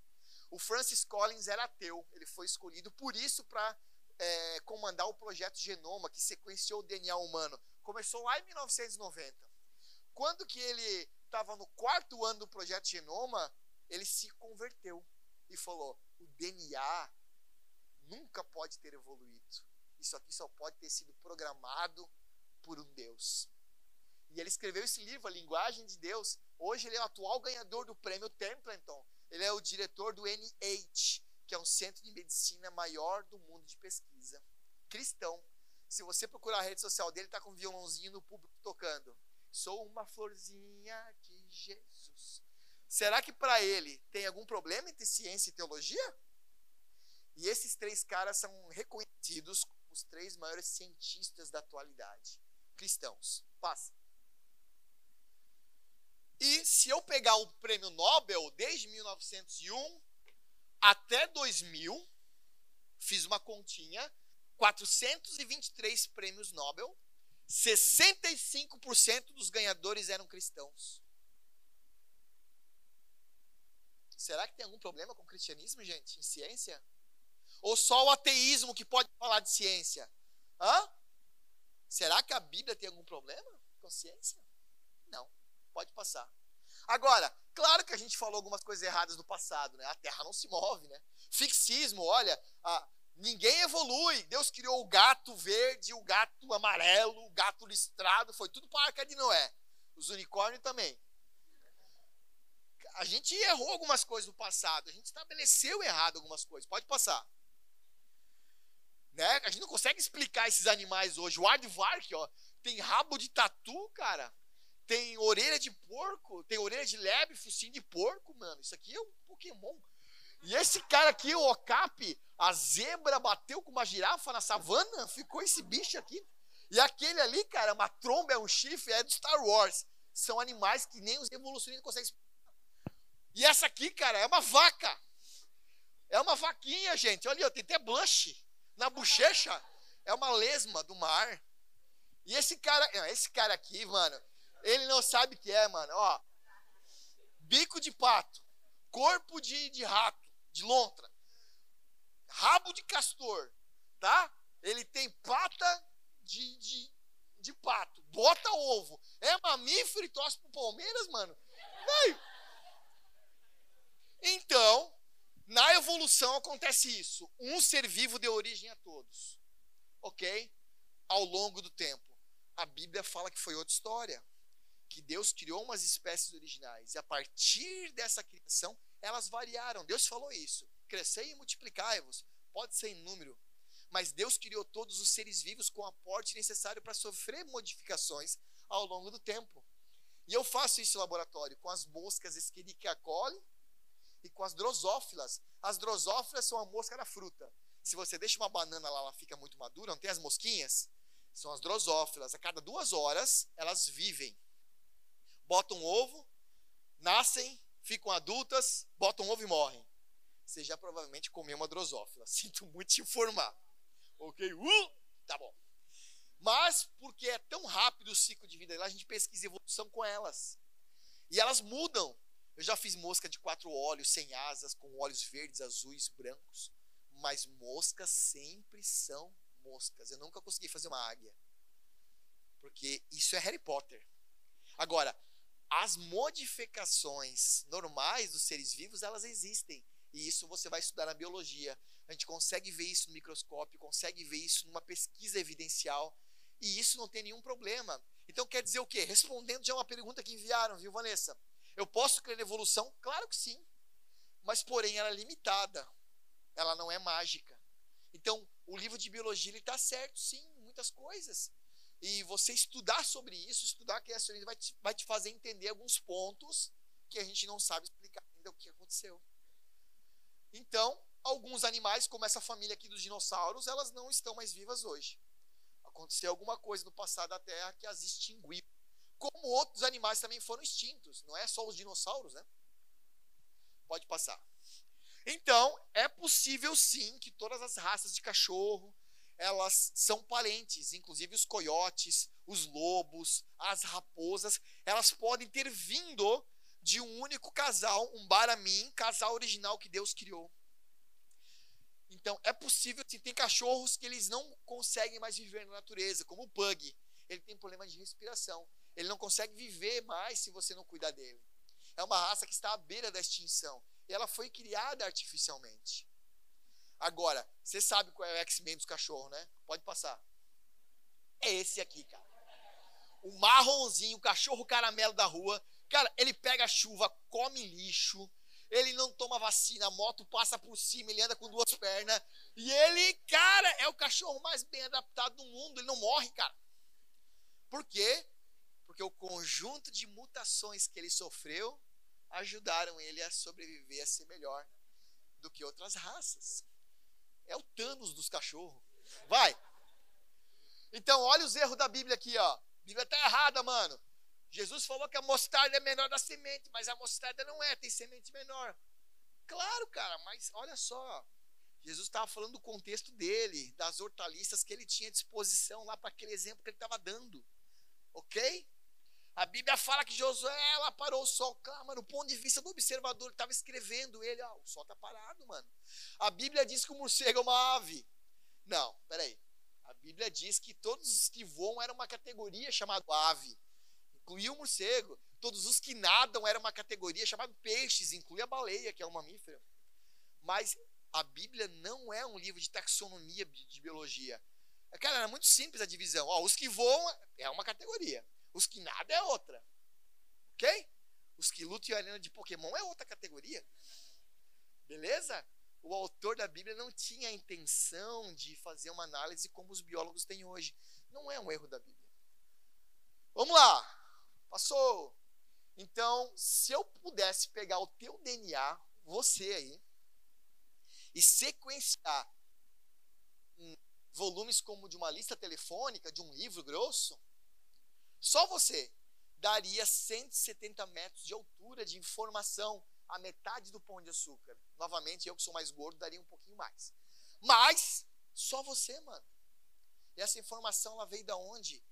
A: O Francis Collins era ateu. Ele foi escolhido por isso para é, comandar o projeto Genoma, que sequenciou o DNA humano. Começou lá em 1990. Quando que ele estava no quarto ano do projeto Genoma, ele se converteu e falou: o DNA nunca pode ter evoluído. Isso aqui só pode ter sido programado por um Deus. Ele escreveu esse livro, A Linguagem de Deus. Hoje ele é o atual ganhador do prêmio Templeton. Ele é o diretor do NH, que é um centro de medicina maior do mundo de pesquisa. Cristão. Se você procurar a rede social dele, está com um violãozinho no público tocando. Sou uma florzinha de Jesus. Será que para ele tem algum problema entre ciência e teologia? E esses três caras são reconhecidos como os três maiores cientistas da atualidade. Cristãos. Passa. E se eu pegar o prêmio Nobel desde 1901 até 2000, fiz uma continha, 423 prêmios Nobel, 65% dos ganhadores eram cristãos. Será que tem algum problema com o cristianismo, gente, em ciência? Ou só o ateísmo que pode falar de ciência? Hã? Será que a Bíblia tem algum problema com ciência? Pode passar. Agora, claro que a gente falou algumas coisas erradas do passado, né? A Terra não se move, né? Fixismo, olha, a, ninguém evolui. Deus criou o gato verde, o gato amarelo, o gato listrado, foi tudo para a Arca de Noé. Os unicórnios também. A gente errou algumas coisas no passado, a gente estabeleceu errado algumas coisas. Pode passar. Né? A gente não consegue explicar esses animais hoje. O aardvark, ó, tem rabo de tatu, cara tem orelha de porco, tem orelha de lebre, focinho de porco, mano. Isso aqui é um Pokémon. E esse cara aqui, o Okapi, a zebra bateu com uma girafa na savana, ficou esse bicho aqui. E aquele ali, cara, uma tromba, é um chifre, é do Star Wars. são animais que nem os evolucionistas conseguem. E essa aqui, cara, é uma vaca. É uma vaquinha, gente. Olha, tem até blanche na bochecha. É uma lesma do mar. E esse cara, esse cara aqui, mano, ele não sabe o que é, mano. Ó, bico de pato, corpo de, de rato, de lontra, rabo de castor, tá? Ele tem pata de, de, de pato, bota ovo, é mamífero e torce pro Palmeiras, mano. Vai. Então, na evolução acontece isso. Um ser vivo deu origem a todos. Ok? Ao longo do tempo. A Bíblia fala que foi outra história. Que Deus criou umas espécies originais. E a partir dessa criação, elas variaram. Deus falou isso. Crescei e multiplicai-vos. Pode ser em número. Mas Deus criou todos os seres vivos com o aporte necessário para sofrer modificações ao longo do tempo. E eu faço isso no laboratório com as moscas Escherichia coli e com as drosófilas. As drosófilas são a mosca da fruta. Se você deixa uma banana lá, ela fica muito madura, não tem as mosquinhas? São as drosófilas. A cada duas horas, elas vivem. Botam ovo, nascem, ficam adultas, botam ovo e morrem. Você já provavelmente comeu uma drosófila. Sinto muito te informar. Ok? Uh! Tá bom. Mas, porque é tão rápido o ciclo de vida, a gente pesquisa evolução com elas. E elas mudam. Eu já fiz mosca de quatro olhos, sem asas, com olhos verdes, azuis, brancos. Mas moscas sempre são moscas. Eu nunca consegui fazer uma águia. Porque isso é Harry Potter. Agora, as modificações normais dos seres vivos, elas existem. E isso você vai estudar na biologia. A gente consegue ver isso no microscópio, consegue ver isso numa pesquisa evidencial. E isso não tem nenhum problema. Então quer dizer o quê? Respondendo já uma pergunta que enviaram, viu, Vanessa? Eu posso crer na evolução? Claro que sim. Mas, porém, ela é limitada. Ela não é mágica. Então, o livro de biologia está certo, sim, muitas coisas. E você estudar sobre isso, estudar criacionismo, vai te, vai te fazer entender alguns pontos que a gente não sabe explicar ainda o que aconteceu. Então, alguns animais, como essa família aqui dos dinossauros, elas não estão mais vivas hoje. Aconteceu alguma coisa no passado da Terra que as extinguiu como outros animais também foram extintos. Não é só os dinossauros, né? Pode passar. Então, é possível sim que todas as raças de cachorro, elas são parentes, inclusive os coiotes, os lobos, as raposas, elas podem ter vindo de um único casal, um baramim, casal original que Deus criou. Então, é possível, sim, tem cachorros que eles não conseguem mais viver na natureza, como o pug. Ele tem problema de respiração. Ele não consegue viver mais se você não cuidar dele. É uma raça que está à beira da extinção. E ela foi criada artificialmente. Agora, você sabe qual é o X-Men dos cachorros, né? Pode passar. É esse aqui, cara. O marronzinho, o cachorro caramelo da rua. Cara, ele pega chuva, come lixo. Ele não toma vacina, a moto passa por cima, ele anda com duas pernas. E ele, cara, é o cachorro mais bem adaptado do mundo. Ele não morre, cara. Por quê? Porque o conjunto de mutações que ele sofreu ajudaram ele a sobreviver, a ser melhor do que outras raças. É o Thanos dos cachorros. Vai! Então, olha os erros da Bíblia aqui, ó. A Bíblia está errada, mano. Jesus falou que a mostarda é menor da semente, mas a mostarda não é, tem semente menor. Claro, cara, mas olha só. Jesus estava falando do contexto dele, das hortaliças que ele tinha à disposição lá para aquele exemplo que ele estava dando. Ok? A Bíblia fala que Josué, ela parou o sol. Claro, mano, do ponto de vista do observador, ele estava escrevendo ele, ó, o sol está parado, mano. A Bíblia diz que o morcego é uma ave. Não, peraí. A Bíblia diz que todos os que voam eram uma categoria chamada ave. Incluía o morcego. Todos os que nadam eram uma categoria chamada peixes, inclui a baleia, que é um mamífero. Mas a Bíblia não é um livro de taxonomia de biologia. Cara, era muito simples a divisão. Ó, os que voam é uma categoria. Os que nada é outra. Ok? Os que lutam em arena de Pokémon é outra categoria. Beleza? O autor da Bíblia não tinha a intenção de fazer uma análise como os biólogos têm hoje. Não é um erro da Bíblia. Vamos lá. Passou. Então, se eu pudesse pegar o teu DNA, você aí, e sequenciar volumes como de uma lista telefônica, de um livro grosso, só você, daria 170 metros de altura de informação, a metade do pão de açúcar. Novamente, eu que sou mais gordo, daria um pouquinho mais. Mas, só você, mano. E essa informação, ela veio da onde?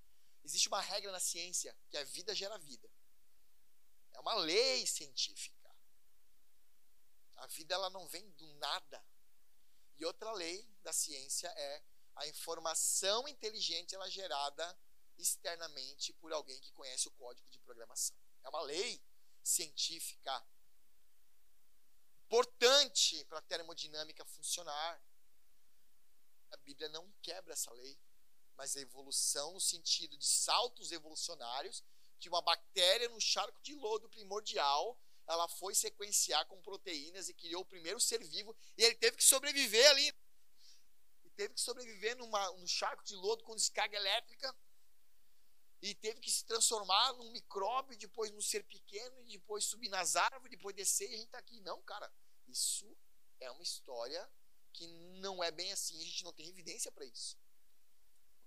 A: Existe uma regra na ciência, que a vida gera vida. É uma lei científica. A vida, ela não vem do nada. E outra lei da ciência é a informação inteligente, ela é gerada externamente por alguém que conhece o código de programação. É uma lei científica importante para a termodinâmica funcionar. A Bíblia não quebra essa lei, mas a evolução no sentido de saltos evolucionários de uma bactéria no charco de lodo primordial, ela foi sequenciar com proteínas e criou o primeiro ser vivo e ele teve que sobreviver ali. Teve que sobreviver numa, num charco de lodo com descarga elétrica e teve que se transformar num micróbio, depois num ser pequeno, e depois subir nas árvores, depois descer, e a gente está aqui. Não, cara, isso é uma história que não é bem assim, a gente não tem evidência para isso.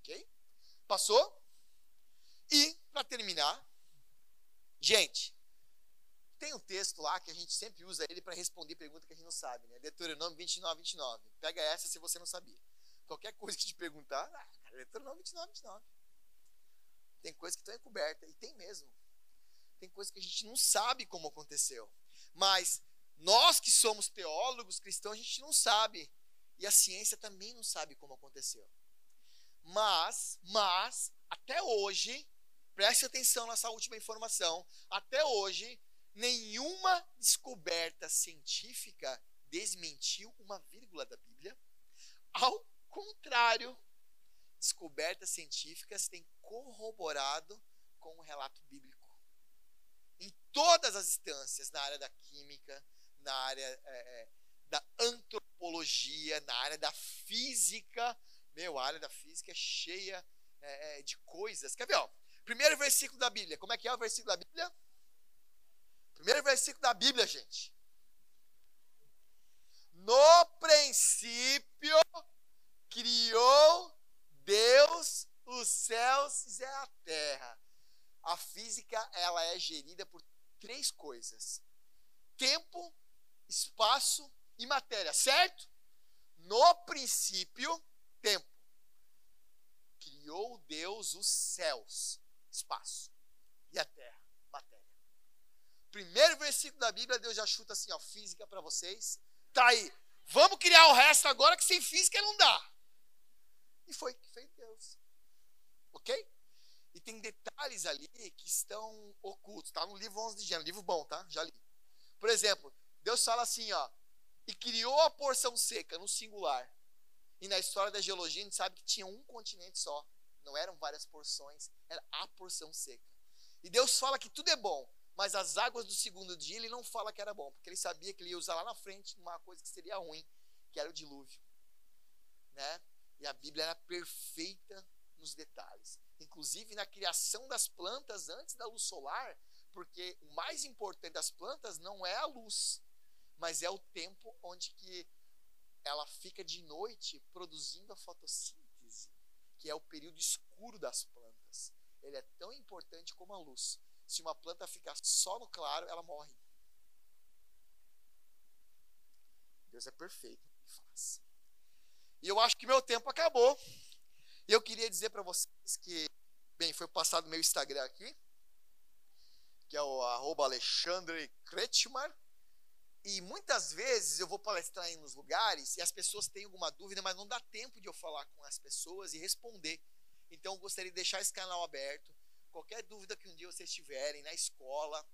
A: Ok? Passou? E, para terminar, gente, tem um texto lá que a gente sempre usa ele para responder pergunta que a gente não sabe, né? Deuteronômio 29, 29. Pega essa se você não sabia. Qualquer coisa que te perguntar, ah, Deuteronômio 29, 29. Tem coisas que estão encobertas, e tem mesmo. Tem coisas que a gente não sabe como aconteceu. Mas nós que somos teólogos cristãos, a gente não sabe. E a ciência também não sabe como aconteceu. Mas, mas, até hoje, preste atenção nessa última informação, até hoje, nenhuma descoberta científica desmentiu uma vírgula da Bíblia. Ao contrário, descobertas científicas têm corroborado com o relato bíblico. Em todas as instâncias, na área da química, na área é, é, da antropologia, na área da física. Meu, a área da física é cheia é, é, de coisas. Quer ver? Ó? Primeiro versículo da Bíblia. Como é que é o versículo da Bíblia? Primeiro versículo da Bíblia, gente. No princípio criou Deus os céus e a terra. A física ela é gerida por três coisas: tempo, espaço e matéria, certo? No princípio, tempo. Criou Deus os céus, espaço, e a terra, matéria. Primeiro versículo da Bíblia, Deus já chuta assim, ó, física para vocês. Tá aí. Vamos criar o resto agora que sem física não dá. E foi que fez Deus. Ok? E tem detalhes ali que estão ocultos. Tá no livro 11 de Gênesis, livro bom, tá? Já li. Por exemplo, Deus fala assim, ó, e criou a porção seca no singular. E na história da geologia a gente sabe que tinha um continente só, não eram várias porções, era a porção seca. E Deus fala que tudo é bom, mas as águas do segundo dia ele não fala que era bom, porque ele sabia que ele ia usar lá na frente uma coisa que seria ruim, que era o dilúvio. Né? E a Bíblia era perfeita nos detalhes, inclusive na criação das plantas antes da luz solar, porque o mais importante das plantas não é a luz, mas é o tempo onde que ela fica de noite produzindo a fotossíntese, que é o período escuro das plantas. Ele é tão importante como a luz. Se uma planta ficar só no claro, ela morre. Deus é perfeito que faz. E eu acho que meu tempo acabou. E eu queria dizer para vocês que, bem, foi passado meu Instagram aqui, que é o Alexandre Kretschmar. E muitas vezes eu vou palestrar em nos lugares e as pessoas têm alguma dúvida, mas não dá tempo de eu falar com as pessoas e responder. Então eu gostaria de deixar esse canal aberto. Qualquer dúvida que um dia vocês tiverem na escola,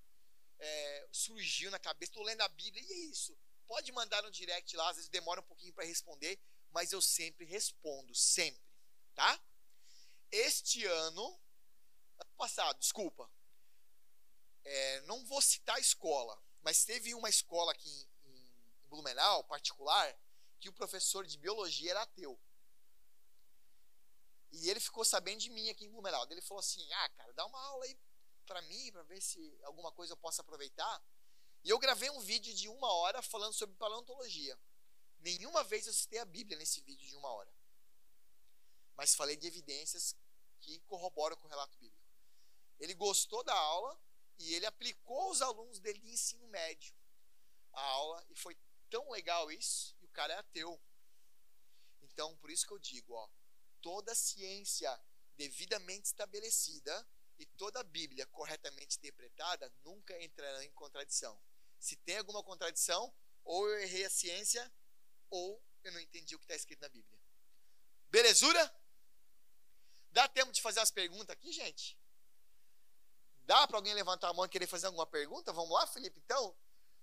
A: é, surgiu na cabeça, estou lendo a Bíblia, e é isso. Pode mandar no direct lá, às vezes demora um pouquinho para responder, mas eu sempre respondo, sempre, tá? Este ano, ano passado, desculpa, é, não vou citar a escola, mas teve uma escola aqui em, Blumenau, particular, que o professor de biologia era ateu. E ele ficou sabendo de mim aqui em Blumenau. Ele falou assim: Ah, cara, dá uma aula aí para mim, para ver se alguma coisa eu possa aproveitar. E eu gravei um vídeo de uma hora falando sobre paleontologia. Nenhuma vez eu citei a Bíblia nesse vídeo de uma hora. Mas falei de evidências que corroboram com o relato bíblico. Ele gostou da aula e ele aplicou os alunos dele de ensino médio a aula e foi tão legal isso e o cara é ateu. Então, por isso que eu digo, ó, toda ciência devidamente estabelecida e toda a Bíblia corretamente interpretada nunca entrará em contradição. Se tem alguma contradição, ou eu errei a ciência, ou eu não entendi o que está escrito na Bíblia. Belezura? Dá tempo de fazer as perguntas aqui, gente? Dá para alguém levantar a mão e querer fazer alguma pergunta? Vamos lá, Felipe? Então,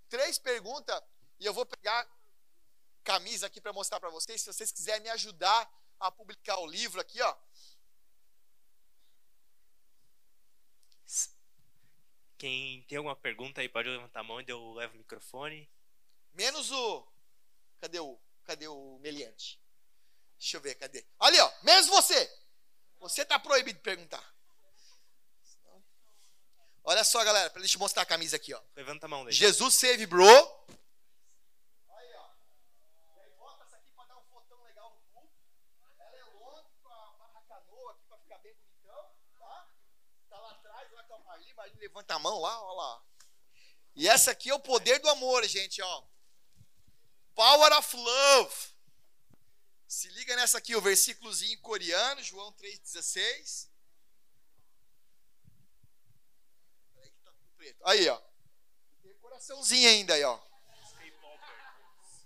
A: três perguntas e eu vou pegar camisa aqui para mostrar para vocês. Se vocês quiserem me ajudar a publicar o livro aqui, ó.
B: Quem tem alguma pergunta aí pode levantar a mão e eu levo o microfone.
A: Menos o. Cadê o. Cadê o meliante? Deixa eu ver, cadê? Ali, ó. Menos você. Você tá proibido de perguntar. Olha só, galera, pra gente mostrar a camisa aqui, ó.
B: Levanta a mão dele.
A: Jesus Save Bro. Levanta a mão lá, ó lá. E essa aqui é o poder do amor, gente, ó. Power of Love. Se liga nessa aqui, o versículozinho coreano, João 3,16. preto. Aí, ó. Tem coraçãozinho ainda aí, ó.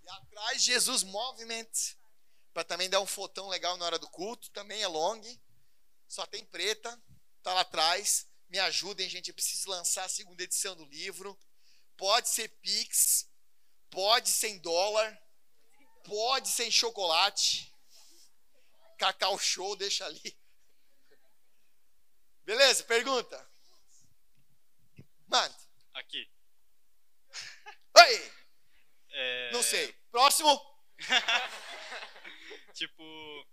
A: E atrás, Jesus Movement. Para também dar um fotão legal na hora do culto. Também é long. Só tem preta. Tá lá atrás. Me ajudem, gente. Eu preciso lançar a segunda edição do livro. Pode ser Pix. Pode ser em dólar. Pode ser em chocolate. Cacau show, deixa ali. Beleza? Pergunta? Manda.
C: Aqui.
A: Oi!
C: É...
A: Não sei. Próximo.
C: tipo,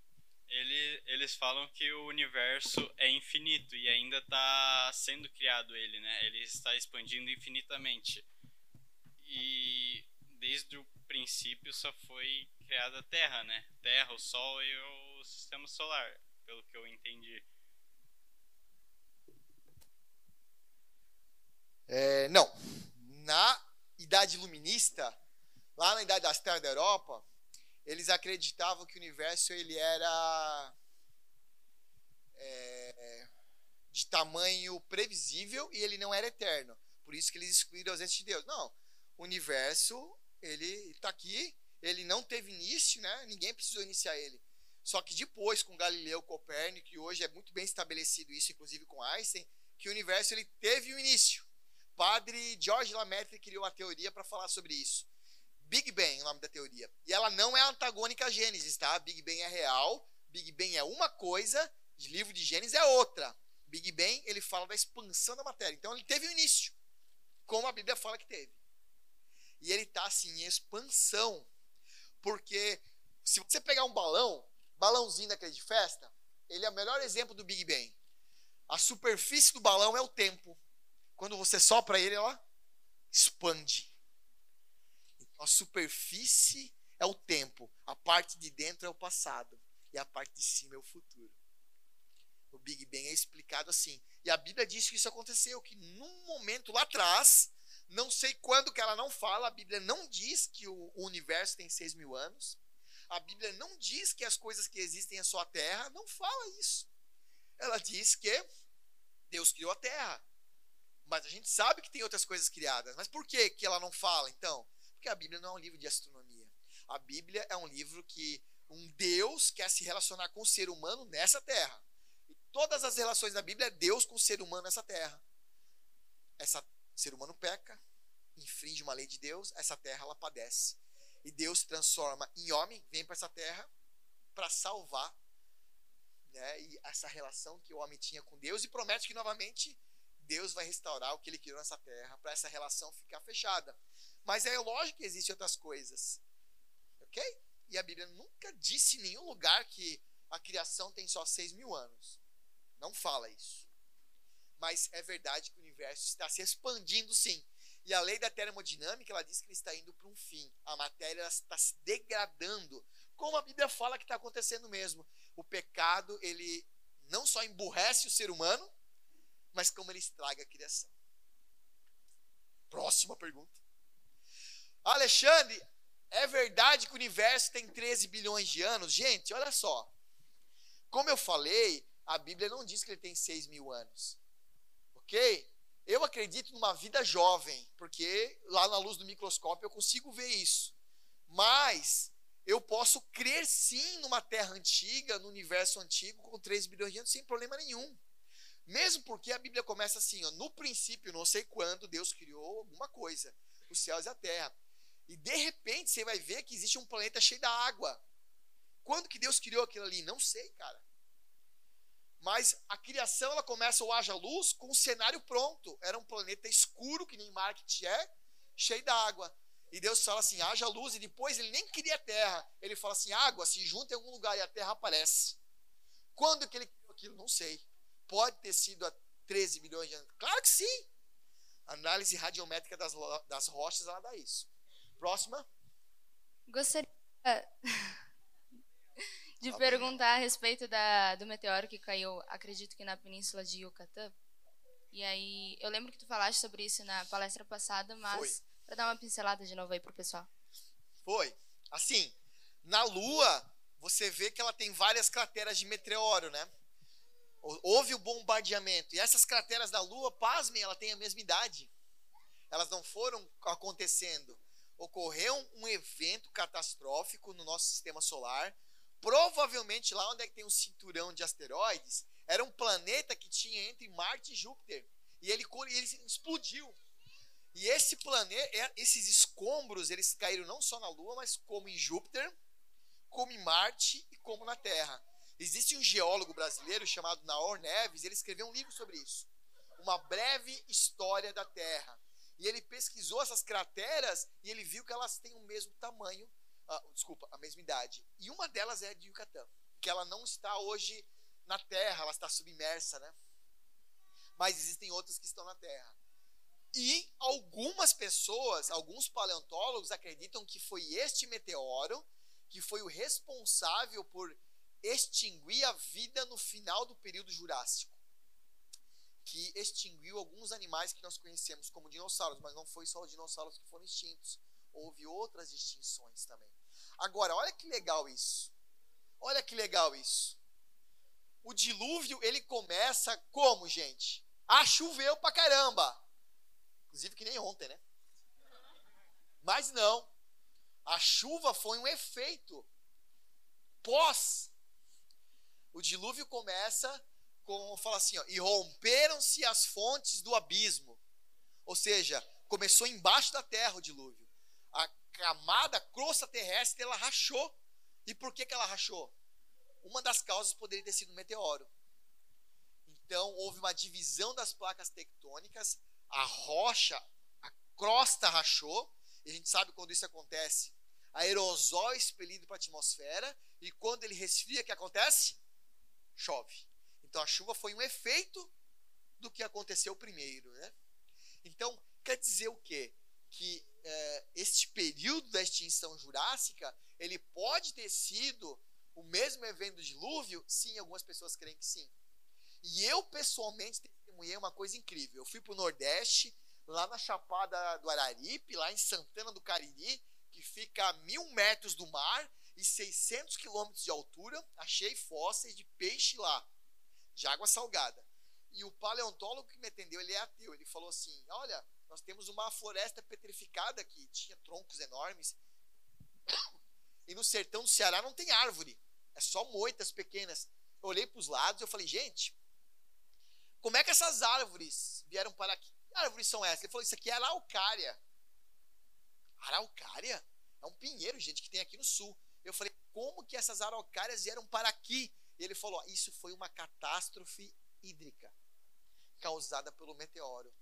C: ele, eles falam que o universo é infinito e ainda está sendo criado ele, né? Ele está expandindo infinitamente. E desde o princípio só foi criada a Terra, né? Terra, o Sol e o sistema solar, pelo que eu entendi.
A: É, não. Na Idade Iluminista, lá na Idade das Terras da Europa, eles acreditavam que o universo ele era é, de tamanho previsível e ele não era eterno. Por isso que eles excluíram a ausência de Deus. Não. O universo, ele está aqui, ele não teve início, né? ninguém precisou iniciar ele. Só que depois, com Galileu, Copérnico, e hoje é muito bem estabelecido isso, inclusive com Einstein, que o universo ele teve um início padre George Lamaitre criou a teoria para falar sobre isso. Big Bang, o nome da teoria. E ela não é antagônica a Gênesis, tá? Big Bang é real, Big Bang é uma coisa, livro de Gênesis é outra. Big Bang, ele fala da expansão da matéria. Então ele teve um início, como a Bíblia fala que teve. E ele está assim em expansão. Porque se você pegar um balão, balãozinho daquele de festa, ele é o melhor exemplo do Big Bang. A superfície do balão é o tempo. Quando você sopra ele, ela expande. Então, a superfície é o tempo, a parte de dentro é o passado e a parte de cima é o futuro. O Big Bang é explicado assim. E a Bíblia diz que isso aconteceu, que num momento lá atrás, não sei quando que ela não fala, a Bíblia não diz que o universo tem seis mil anos. A Bíblia não diz que as coisas que existem é só a Terra, não fala isso. Ela diz que Deus criou a Terra. Mas a gente sabe que tem outras coisas criadas. Mas por que, que ela não fala, então? Porque a Bíblia não é um livro de astronomia. A Bíblia é um livro que um Deus quer se relacionar com o ser humano nessa terra. E todas as relações da Bíblia é Deus com o ser humano nessa terra. Essa ser humano peca, infringe uma lei de Deus, essa terra ela padece. E Deus transforma em homem, vem para essa terra para salvar né, e essa relação que o homem tinha com Deus e promete que novamente Deus vai restaurar o que ele criou nessa terra para essa relação ficar fechada. Mas é lógico que existem outras coisas. Ok? E a Bíblia nunca disse em nenhum lugar que a criação tem só 6 mil anos. Não fala isso. Mas é verdade que o universo está se expandindo sim. E a lei da termodinâmica, ela diz que ele está indo para um fim. A matéria está se degradando. Como a Bíblia fala que está acontecendo mesmo. O pecado, ele não só emburrece o ser humano, mas como ele estraga a criação. Próxima pergunta. Alexandre, é verdade que o universo tem 13 bilhões de anos? Gente, olha só. Como eu falei, a Bíblia não diz que ele tem 6 mil anos. Ok? Eu acredito numa vida jovem, porque lá na luz do microscópio eu consigo ver isso. Mas eu posso crer sim numa terra antiga, no universo antigo, com 3 bilhões de anos, sem problema nenhum. Mesmo porque a Bíblia começa assim, ó, no princípio, não sei quando, Deus criou alguma coisa, os céus e a terra. E de repente você vai ver que existe um planeta cheio da água. Quando que Deus criou aquilo ali? Não sei, cara. Mas a criação ela começa o haja luz com o cenário pronto. Era um planeta escuro, que nem Marte é, cheio da água. E Deus fala assim: haja luz, e depois ele nem cria a terra. Ele fala assim: água se junta em algum lugar e a terra aparece. Quando que ele criou aquilo? Não sei. Pode ter sido há 13 milhões de anos. Claro que sim. Análise radiométrica das, das rochas ela dá isso. Próxima.
D: Gostaria de perguntar a respeito da, do meteoro que caiu, acredito que na península de Yucatán. E aí, eu lembro que tu falaste sobre isso na palestra passada, mas para dar uma pincelada de novo aí pro pessoal.
A: Foi. Assim, na Lua, você vê que ela tem várias crateras de meteoro, né? Houve o bombardeamento. E essas crateras da Lua, pasmem, ela tem a mesma idade. Elas não foram acontecendo ocorreu um evento catastrófico no nosso sistema solar. Provavelmente lá onde é que tem um cinturão de asteroides, era um planeta que tinha entre Marte e Júpiter. E ele, ele explodiu. E esse planeta, é, esses escombros, eles caíram não só na Lua, mas como em Júpiter, como em Marte e como na Terra. Existe um geólogo brasileiro chamado Naor Neves, ele escreveu um livro sobre isso. Uma breve história da Terra. E ele pesquisou essas crateras e ele viu que elas têm o mesmo tamanho, uh, desculpa, a mesma idade. E uma delas é de Yucatán, que ela não está hoje na Terra, ela está submersa, né? Mas existem outras que estão na Terra. E algumas pessoas, alguns paleontólogos acreditam que foi este meteoro que foi o responsável por extinguir a vida no final do período Jurássico que extinguiu alguns animais que nós conhecemos como dinossauros, mas não foi só os dinossauros que foram extintos. Houve outras extinções também. Agora, olha que legal isso. Olha que legal isso. O dilúvio, ele começa como, gente? Ah, choveu pra caramba. Inclusive que nem ontem, né? Mas não. A chuva foi um efeito pós. O dilúvio começa como fala assim, ó, e romperam-se as fontes do abismo. Ou seja, começou embaixo da terra o dilúvio. A camada, crosta terrestre, ela rachou. E por que, que ela rachou? Uma das causas poderia ter sido um meteoro. Então, houve uma divisão das placas tectônicas, a rocha, a crosta rachou, e a gente sabe quando isso acontece. Aerosol é expelido para a atmosfera, e quando ele resfria, o que acontece? Chove. Então a chuva foi um efeito do que aconteceu primeiro. Né? Então, quer dizer o quê? Que é, este período da extinção jurássica ele pode ter sido o mesmo evento do dilúvio? Sim, algumas pessoas creem que sim. E eu, pessoalmente, testemunhei uma coisa incrível. Eu fui para o Nordeste, lá na Chapada do Araripe, lá em Santana do Cariri, que fica a mil metros do mar e 600 quilômetros de altura. Achei fósseis de peixe lá de água salgada. E o paleontólogo que me atendeu, ele é ateu. Ele falou assim: Olha, nós temos uma floresta petrificada que tinha troncos enormes. E no sertão do Ceará não tem árvore, é só moitas pequenas. Eu olhei para os lados e eu falei: Gente, como é que essas árvores vieram para aqui? Que árvores são essas? Ele falou: Isso aqui é araucária. Araucária? É um pinheiro, gente, que tem aqui no sul. Eu falei: Como que essas araucárias vieram para aqui? E ele falou: Isso foi uma catástrofe hídrica causada pelo meteoro.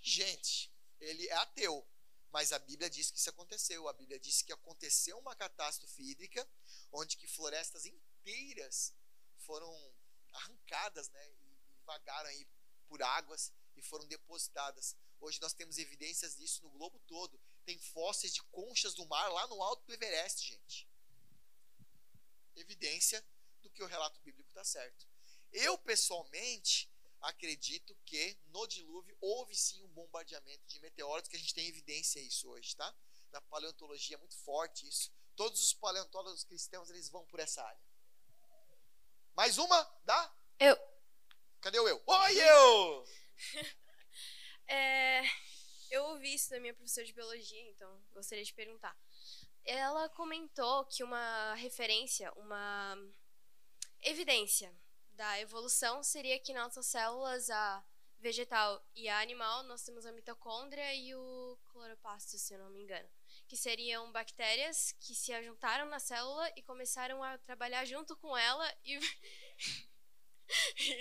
A: Gente, ele é ateu, mas a Bíblia diz que isso aconteceu. A Bíblia diz que aconteceu uma catástrofe hídrica, onde que florestas inteiras foram arrancadas, né, e vagaram aí por águas e foram depositadas. Hoje nós temos evidências disso no globo todo. Tem fósseis de conchas do mar lá no alto do Everest, gente. Evidência do que o relato bíblico está certo. Eu, pessoalmente, acredito que no dilúvio houve sim um bombardeamento de meteoros, que a gente tem evidência disso hoje, tá? Na paleontologia é muito forte isso. Todos os paleontólogos cristãos eles vão por essa área. Mais uma? Dá?
E: Eu.
A: Cadê o eu? Oi, eu!
E: É, eu ouvi isso da minha professora de biologia, então gostaria de perguntar. Ela comentou que uma referência, uma evidência da evolução seria que nossas células, a vegetal e a animal, nós temos a mitocôndria e o cloroplasto, se eu não me engano, que seriam bactérias que se ajuntaram na célula e começaram a trabalhar junto com ela e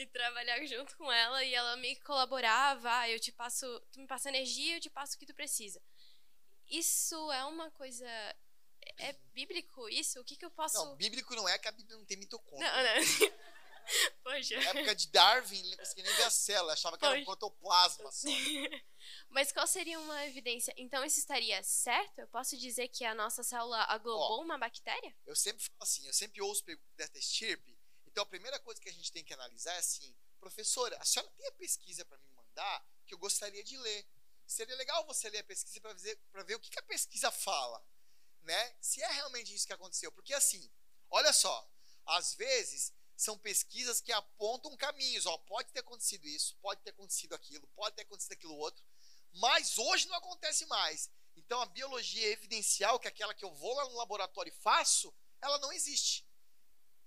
E: e trabalhar junto com ela e ela me colaborava, ah, eu te passo, tu me passa energia, eu te passo o que tu precisa. Isso é uma coisa é bíblico isso? O que que eu posso
A: Não, bíblico não é que a Bíblia não tem mitocôndria.
E: Não, não. Poxa.
A: Na época de Darwin, ele não conseguia nem ver a célula, achava que era um
E: Poxa.
A: protoplasma só.
E: Mas qual seria uma evidência? Então isso estaria certo? Eu posso dizer que a nossa célula aglobou uma bactéria?
A: Eu sempre falo assim, eu sempre ouço perguntas dessa estirpe. Então a primeira coisa que a gente tem que analisar é assim, professora, a senhora tem a pesquisa para me mandar que eu gostaria de ler. Seria legal você ler a pesquisa para ver, pra ver o que, que a pesquisa fala, né? Se é realmente isso que aconteceu. Porque assim, olha só, às vezes são pesquisas que apontam caminhos. Ó, pode ter acontecido isso, pode ter acontecido aquilo, pode ter acontecido aquilo outro, mas hoje não acontece mais. Então a biologia evidencial, que é aquela que eu vou lá no laboratório e faço, ela não existe.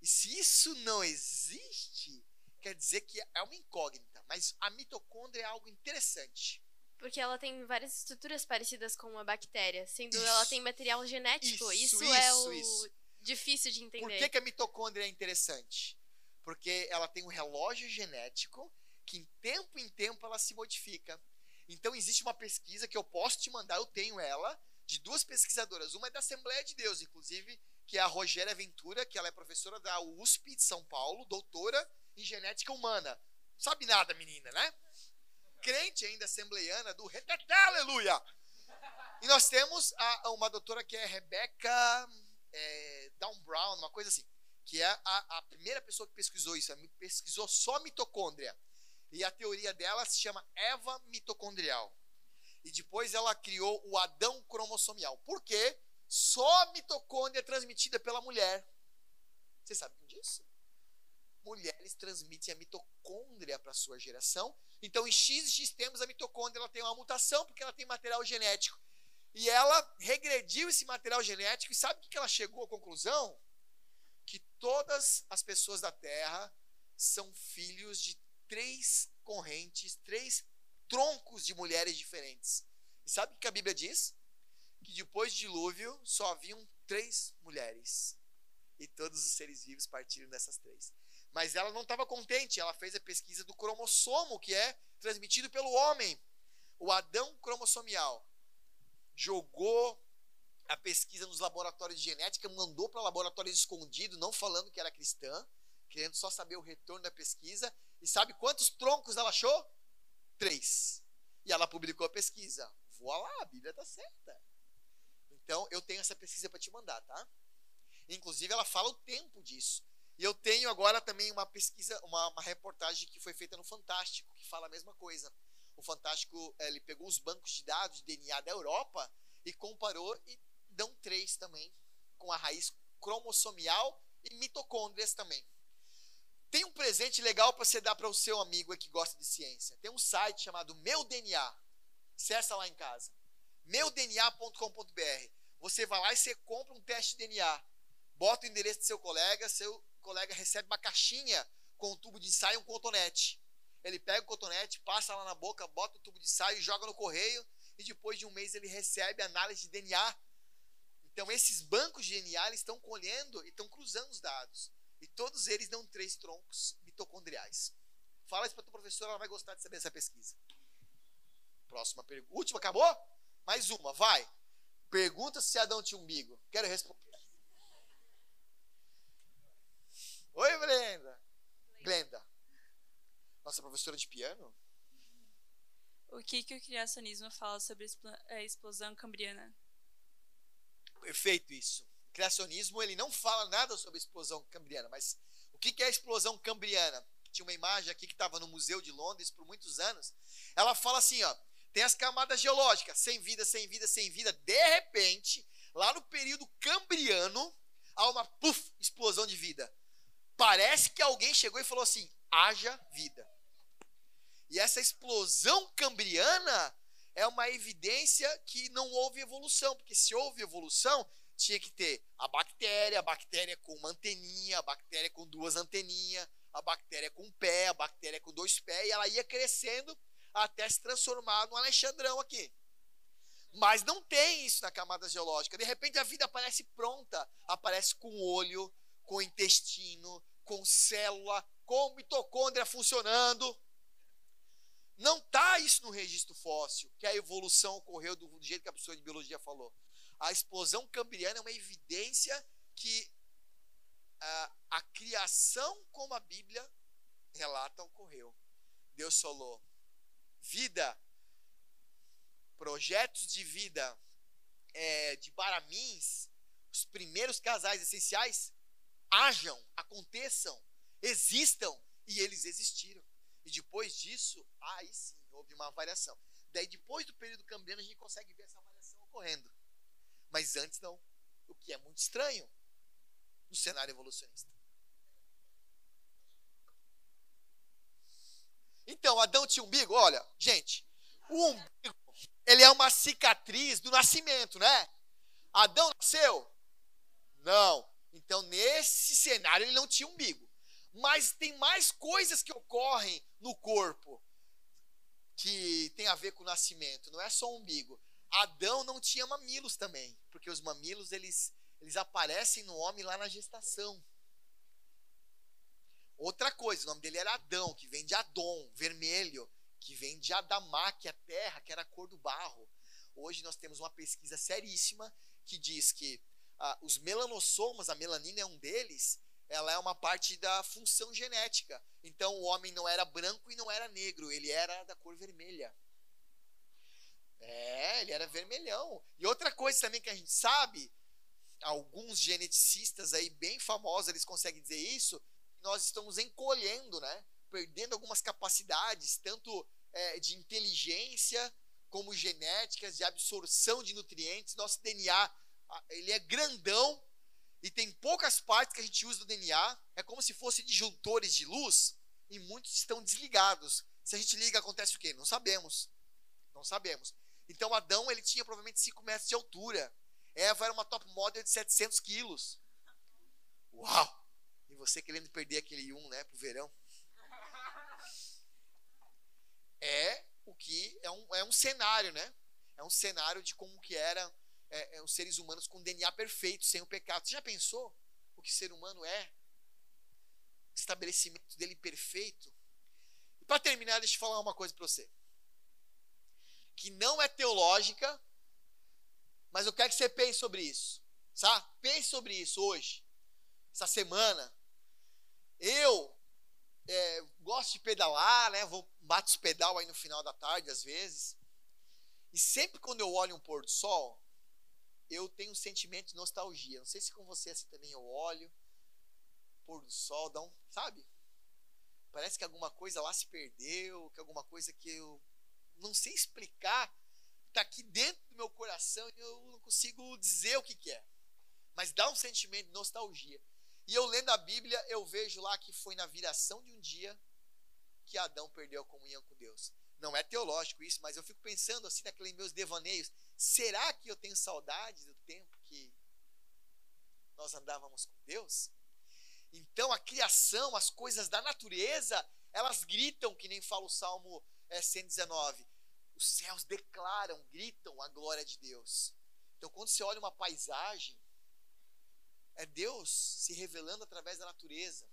A: E se isso não existe, quer dizer que é uma incógnita. Mas a mitocôndria é algo interessante.
E: Porque ela tem várias estruturas parecidas com uma bactéria, sendo
A: Isso.
E: ela tem material genético.
A: Isso,
E: Isso, é
A: isso,
E: o
A: isso.
E: difícil de entender.
A: Por que, que a mitocôndria é interessante? Porque ela tem um relógio genético que, em tempo em tempo, ela se modifica. Então, existe uma pesquisa que eu posso te mandar, eu tenho ela, de duas pesquisadoras. Uma é da Assembleia de Deus, inclusive, que é a Rogéria Ventura, que ela é professora da USP de São Paulo, doutora em genética humana. Sabe nada, menina, né? Crente ainda assembleiana do Reteté, aleluia! E nós temos a- uma doutora que é Rebecca é, Down Brown, uma coisa assim, que é a, a primeira pessoa que pesquisou isso, ela pesquisou só mitocôndria. E a teoria dela se chama Eva mitocondrial. E depois ela criou o Adão cromossomial. Por quê? Só a mitocôndria é transmitida pela mulher. Vocês sabiam disso? Mulheres transmitem a mitocôndria para sua geração. Então, em X X tempos, a mitocôndria ela tem uma mutação porque ela tem material genético. E ela regrediu esse material genético e sabe o que ela chegou à conclusão? Que todas as pessoas da Terra são filhos de três correntes, três troncos de mulheres diferentes. E sabe o que a Bíblia diz? Que depois do dilúvio só haviam três mulheres. E todos os seres vivos partiram dessas três. Mas ela não estava contente, ela fez a pesquisa do cromossomo, que é transmitido pelo homem. O Adão cromossomial jogou a pesquisa nos laboratórios de genética, mandou para laboratórios escondidos, não falando que era cristã, querendo só saber o retorno da pesquisa. E sabe quantos troncos ela achou? Três. E ela publicou a pesquisa. Voa lá, a Bíblia está certa. Então, eu tenho essa pesquisa para te mandar, tá? Inclusive, ela fala o tempo disso. E eu tenho agora também uma pesquisa, uma, uma reportagem que foi feita no Fantástico, que fala a mesma coisa. O Fantástico, eh, ele pegou os bancos de dados de DNA da Europa e comparou e dão três também, com a raiz cromossomial e mitocôndrias também. Tem um presente legal para você dar para o seu amigo que gosta de ciência. Tem um site chamado Meu DNA. Acessa lá em casa. meudna.com.br. Você vai lá e você compra um teste de DNA. Bota o endereço do seu colega, seu colega recebe uma caixinha com um tubo de ensaio e um cotonete. Ele pega o cotonete, passa lá na boca, bota o tubo de ensaio, joga no correio e depois de um mês ele recebe análise de DNA. Então esses bancos de DNA estão colhendo e estão cruzando os dados. E todos eles dão três troncos mitocondriais. Fala isso para tua professora, ela vai gostar de saber essa pesquisa. Próxima pergunta. Última, acabou? Mais uma, vai. Pergunta se Adão tinha umbigo. Quero responder. Oi, Brenda. Glenda. Nossa professora de piano?
F: O que, que o criacionismo fala sobre a a explosão cambriana?
A: Perfeito isso. O criacionismo ele não fala nada sobre a explosão cambriana, mas o que é a explosão cambriana? tinha uma imagem aqui que estava no Museu de Londres por muitos anos. Ela fala assim, ó, tem as camadas geológicas, sem vida, sem vida, sem vida. De repente, lá no período cambriano, há uma puff, explosão de vida. Parece que alguém chegou e falou assim: haja vida. E essa explosão cambriana é uma evidência que não houve evolução, porque se houve evolução, tinha que ter a bactéria, a bactéria com uma anteninha, a bactéria com duas anteninhas, a bactéria com um pé, a bactéria com dois pés, e ela ia crescendo até se transformar no Alexandrão aqui. Mas não tem isso na camada geológica. De repente a vida aparece pronta, aparece com olho, com intestino, com célula, com mitocôndria funcionando. Não está isso no registro fóssil, que a evolução ocorreu do jeito que a pessoa de biologia falou. A explosão cambriana é uma evidência que a, a criação como a Bíblia relata ocorreu. Deus falou: vida, projetos de vida é, de Baramins, os primeiros casais essenciais, hajam, aconteçam, existam, e eles existiram. E depois disso, aí sim, houve uma variação. Daí, depois do período cambriano, a gente consegue ver essa variação ocorrendo. Mas antes não. O que é muito estranho no cenário evolucionista. Então, Adão tinha umbigo? Olha, gente, o umbigo, ele é uma cicatriz do nascimento, né? Adão nasceu? Não. Então, nesse cenário, ele não tinha umbigo. Mas tem mais coisas que ocorrem no corpo que tem a ver com o nascimento. Não é só o umbigo. Adão não tinha mamilos também, porque os mamilos eles, eles aparecem no homem lá na gestação. Outra coisa, o nome dele era Adão, que vem de Adom, vermelho, que vem de Adamá, que é a terra, que era a cor do barro. Hoje nós temos uma pesquisa seríssima que diz que ah, os melanossomas, a melanina é um deles, ela é uma parte da função genética. Então o homem não era branco e não era negro, ele era da cor vermelha. É, ele era vermelhão. E outra coisa também que a gente sabe, alguns geneticistas aí bem famosos, eles conseguem dizer isso, nós estamos encolhendo, né? Perdendo algumas capacidades, tanto é, de inteligência como genéticas, de absorção de nutrientes. Nosso DNA, ele é grandão, e tem poucas partes que a gente usa do DNA, é como se fossem disjuntores de luz, e muitos estão desligados. Se a gente liga, acontece o quê? Não sabemos. Não sabemos. Então Adão ele tinha provavelmente 5 metros de altura. Eva era uma top model de 700 quilos. Uau! E você querendo perder aquele 1, né, pro verão. É o que é um, é um cenário, né? É um cenário de como que era é, é, os seres humanos com DNA perfeito, sem o pecado. Você já pensou o que ser humano é? Estabelecimento dele perfeito. E para terminar, deixa eu falar uma coisa para você. Que não é teológica, mas eu quero que você pense sobre isso. Sabe? Pense sobre isso hoje, essa semana. Eu é, gosto de pedalar, né? Vou bato os pedal aí no final da tarde às vezes. E sempre quando eu olho um pôr do sol, eu tenho um sentimento de nostalgia. Não sei se com você assim também eu olho, pôr do sol, dá um, sabe? Parece que alguma coisa lá se perdeu, que alguma coisa que eu não sei explicar está aqui dentro do meu coração e eu não consigo dizer o que, que é. Mas dá um sentimento de nostalgia. E eu lendo a Bíblia, eu vejo lá que foi na viração de um dia que Adão perdeu a comunhão com Deus. Não é teológico isso, mas eu fico pensando assim naqueles meus devaneios. Será que eu tenho saudade do tempo que nós andávamos com Deus? Então a criação, as coisas da natureza, elas gritam, que nem fala o Salmo é, 119. Os céus declaram, gritam a glória de Deus. Então quando você olha uma paisagem, é Deus se revelando através da natureza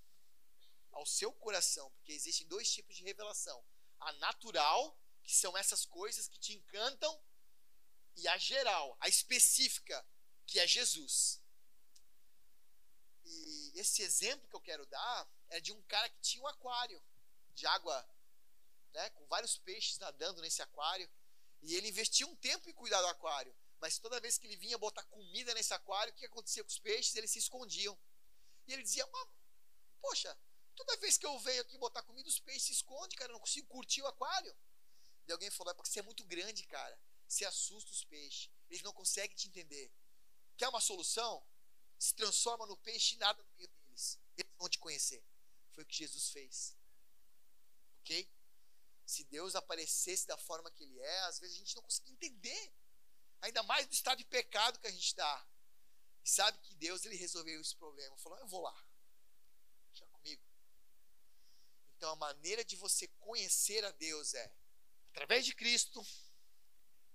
A: ao seu coração, porque existem dois tipos de revelação a natural, que são essas coisas que te encantam, e a geral, a específica, que é Jesus. E esse exemplo que eu quero dar é de um cara que tinha um aquário de água, né, com vários peixes nadando nesse aquário, e ele investia um tempo em cuidar do aquário. Mas toda vez que ele vinha botar comida nesse aquário, o que acontecia com os peixes? Eles se escondiam. E ele dizia: Poxa, Toda vez que eu venho aqui botar comida, os peixes se escondem, cara. Eu não consigo curtir o aquário. E alguém falou: é porque você é muito grande, cara. Você assusta os peixes. Eles não conseguem te entender. Quer uma solução? Se transforma no peixe e nada no meio deles. Eles vão te conhecer. Foi o que Jesus fez. Ok? Se Deus aparecesse da forma que Ele é, às vezes a gente não consegue entender. Ainda mais no estado de pecado que a gente está. E sabe que Deus ele resolveu esse problema. Falou: Eu vou lá. Deixa comigo. Então a maneira de você conhecer a Deus é através de Cristo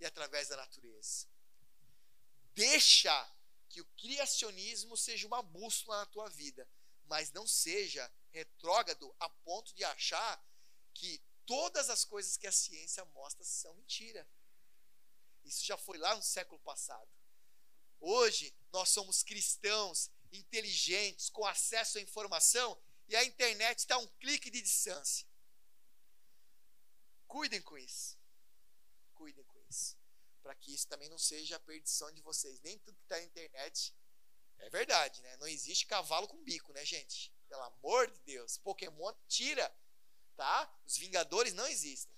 A: e através da natureza. Deixa que o criacionismo seja uma bússola na tua vida, mas não seja retrógrado a ponto de achar que todas as coisas que a ciência mostra são mentira. Isso já foi lá no século passado. Hoje nós somos cristãos inteligentes, com acesso à informação, e a internet está a um clique de distância. Cuidem com isso. Cuidem com isso. Para que isso também não seja a perdição de vocês. Nem tudo que está na internet é verdade, né? Não existe cavalo com bico, né, gente? Pelo amor de Deus. Pokémon tira, tá? Os Vingadores não existem.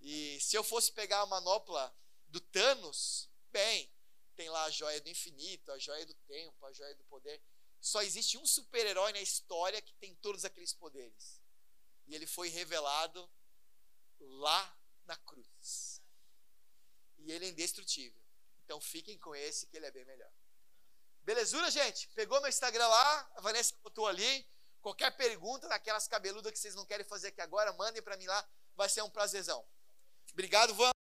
A: E se eu fosse pegar a manopla do Thanos, bem, tem lá a joia do infinito, a joia do tempo, a joia do poder. Só existe um super-herói na história que tem todos aqueles poderes. E ele foi revelado lá na cruz. E ele é indestrutível. Então fiquem com esse que ele é bem melhor. Belezura, gente? Pegou meu Instagram lá, a Vanessa botou ali. Qualquer pergunta daquelas cabeludas que vocês não querem fazer aqui agora, mandem para mim lá. Vai ser um prazerzão. Obrigado, Van.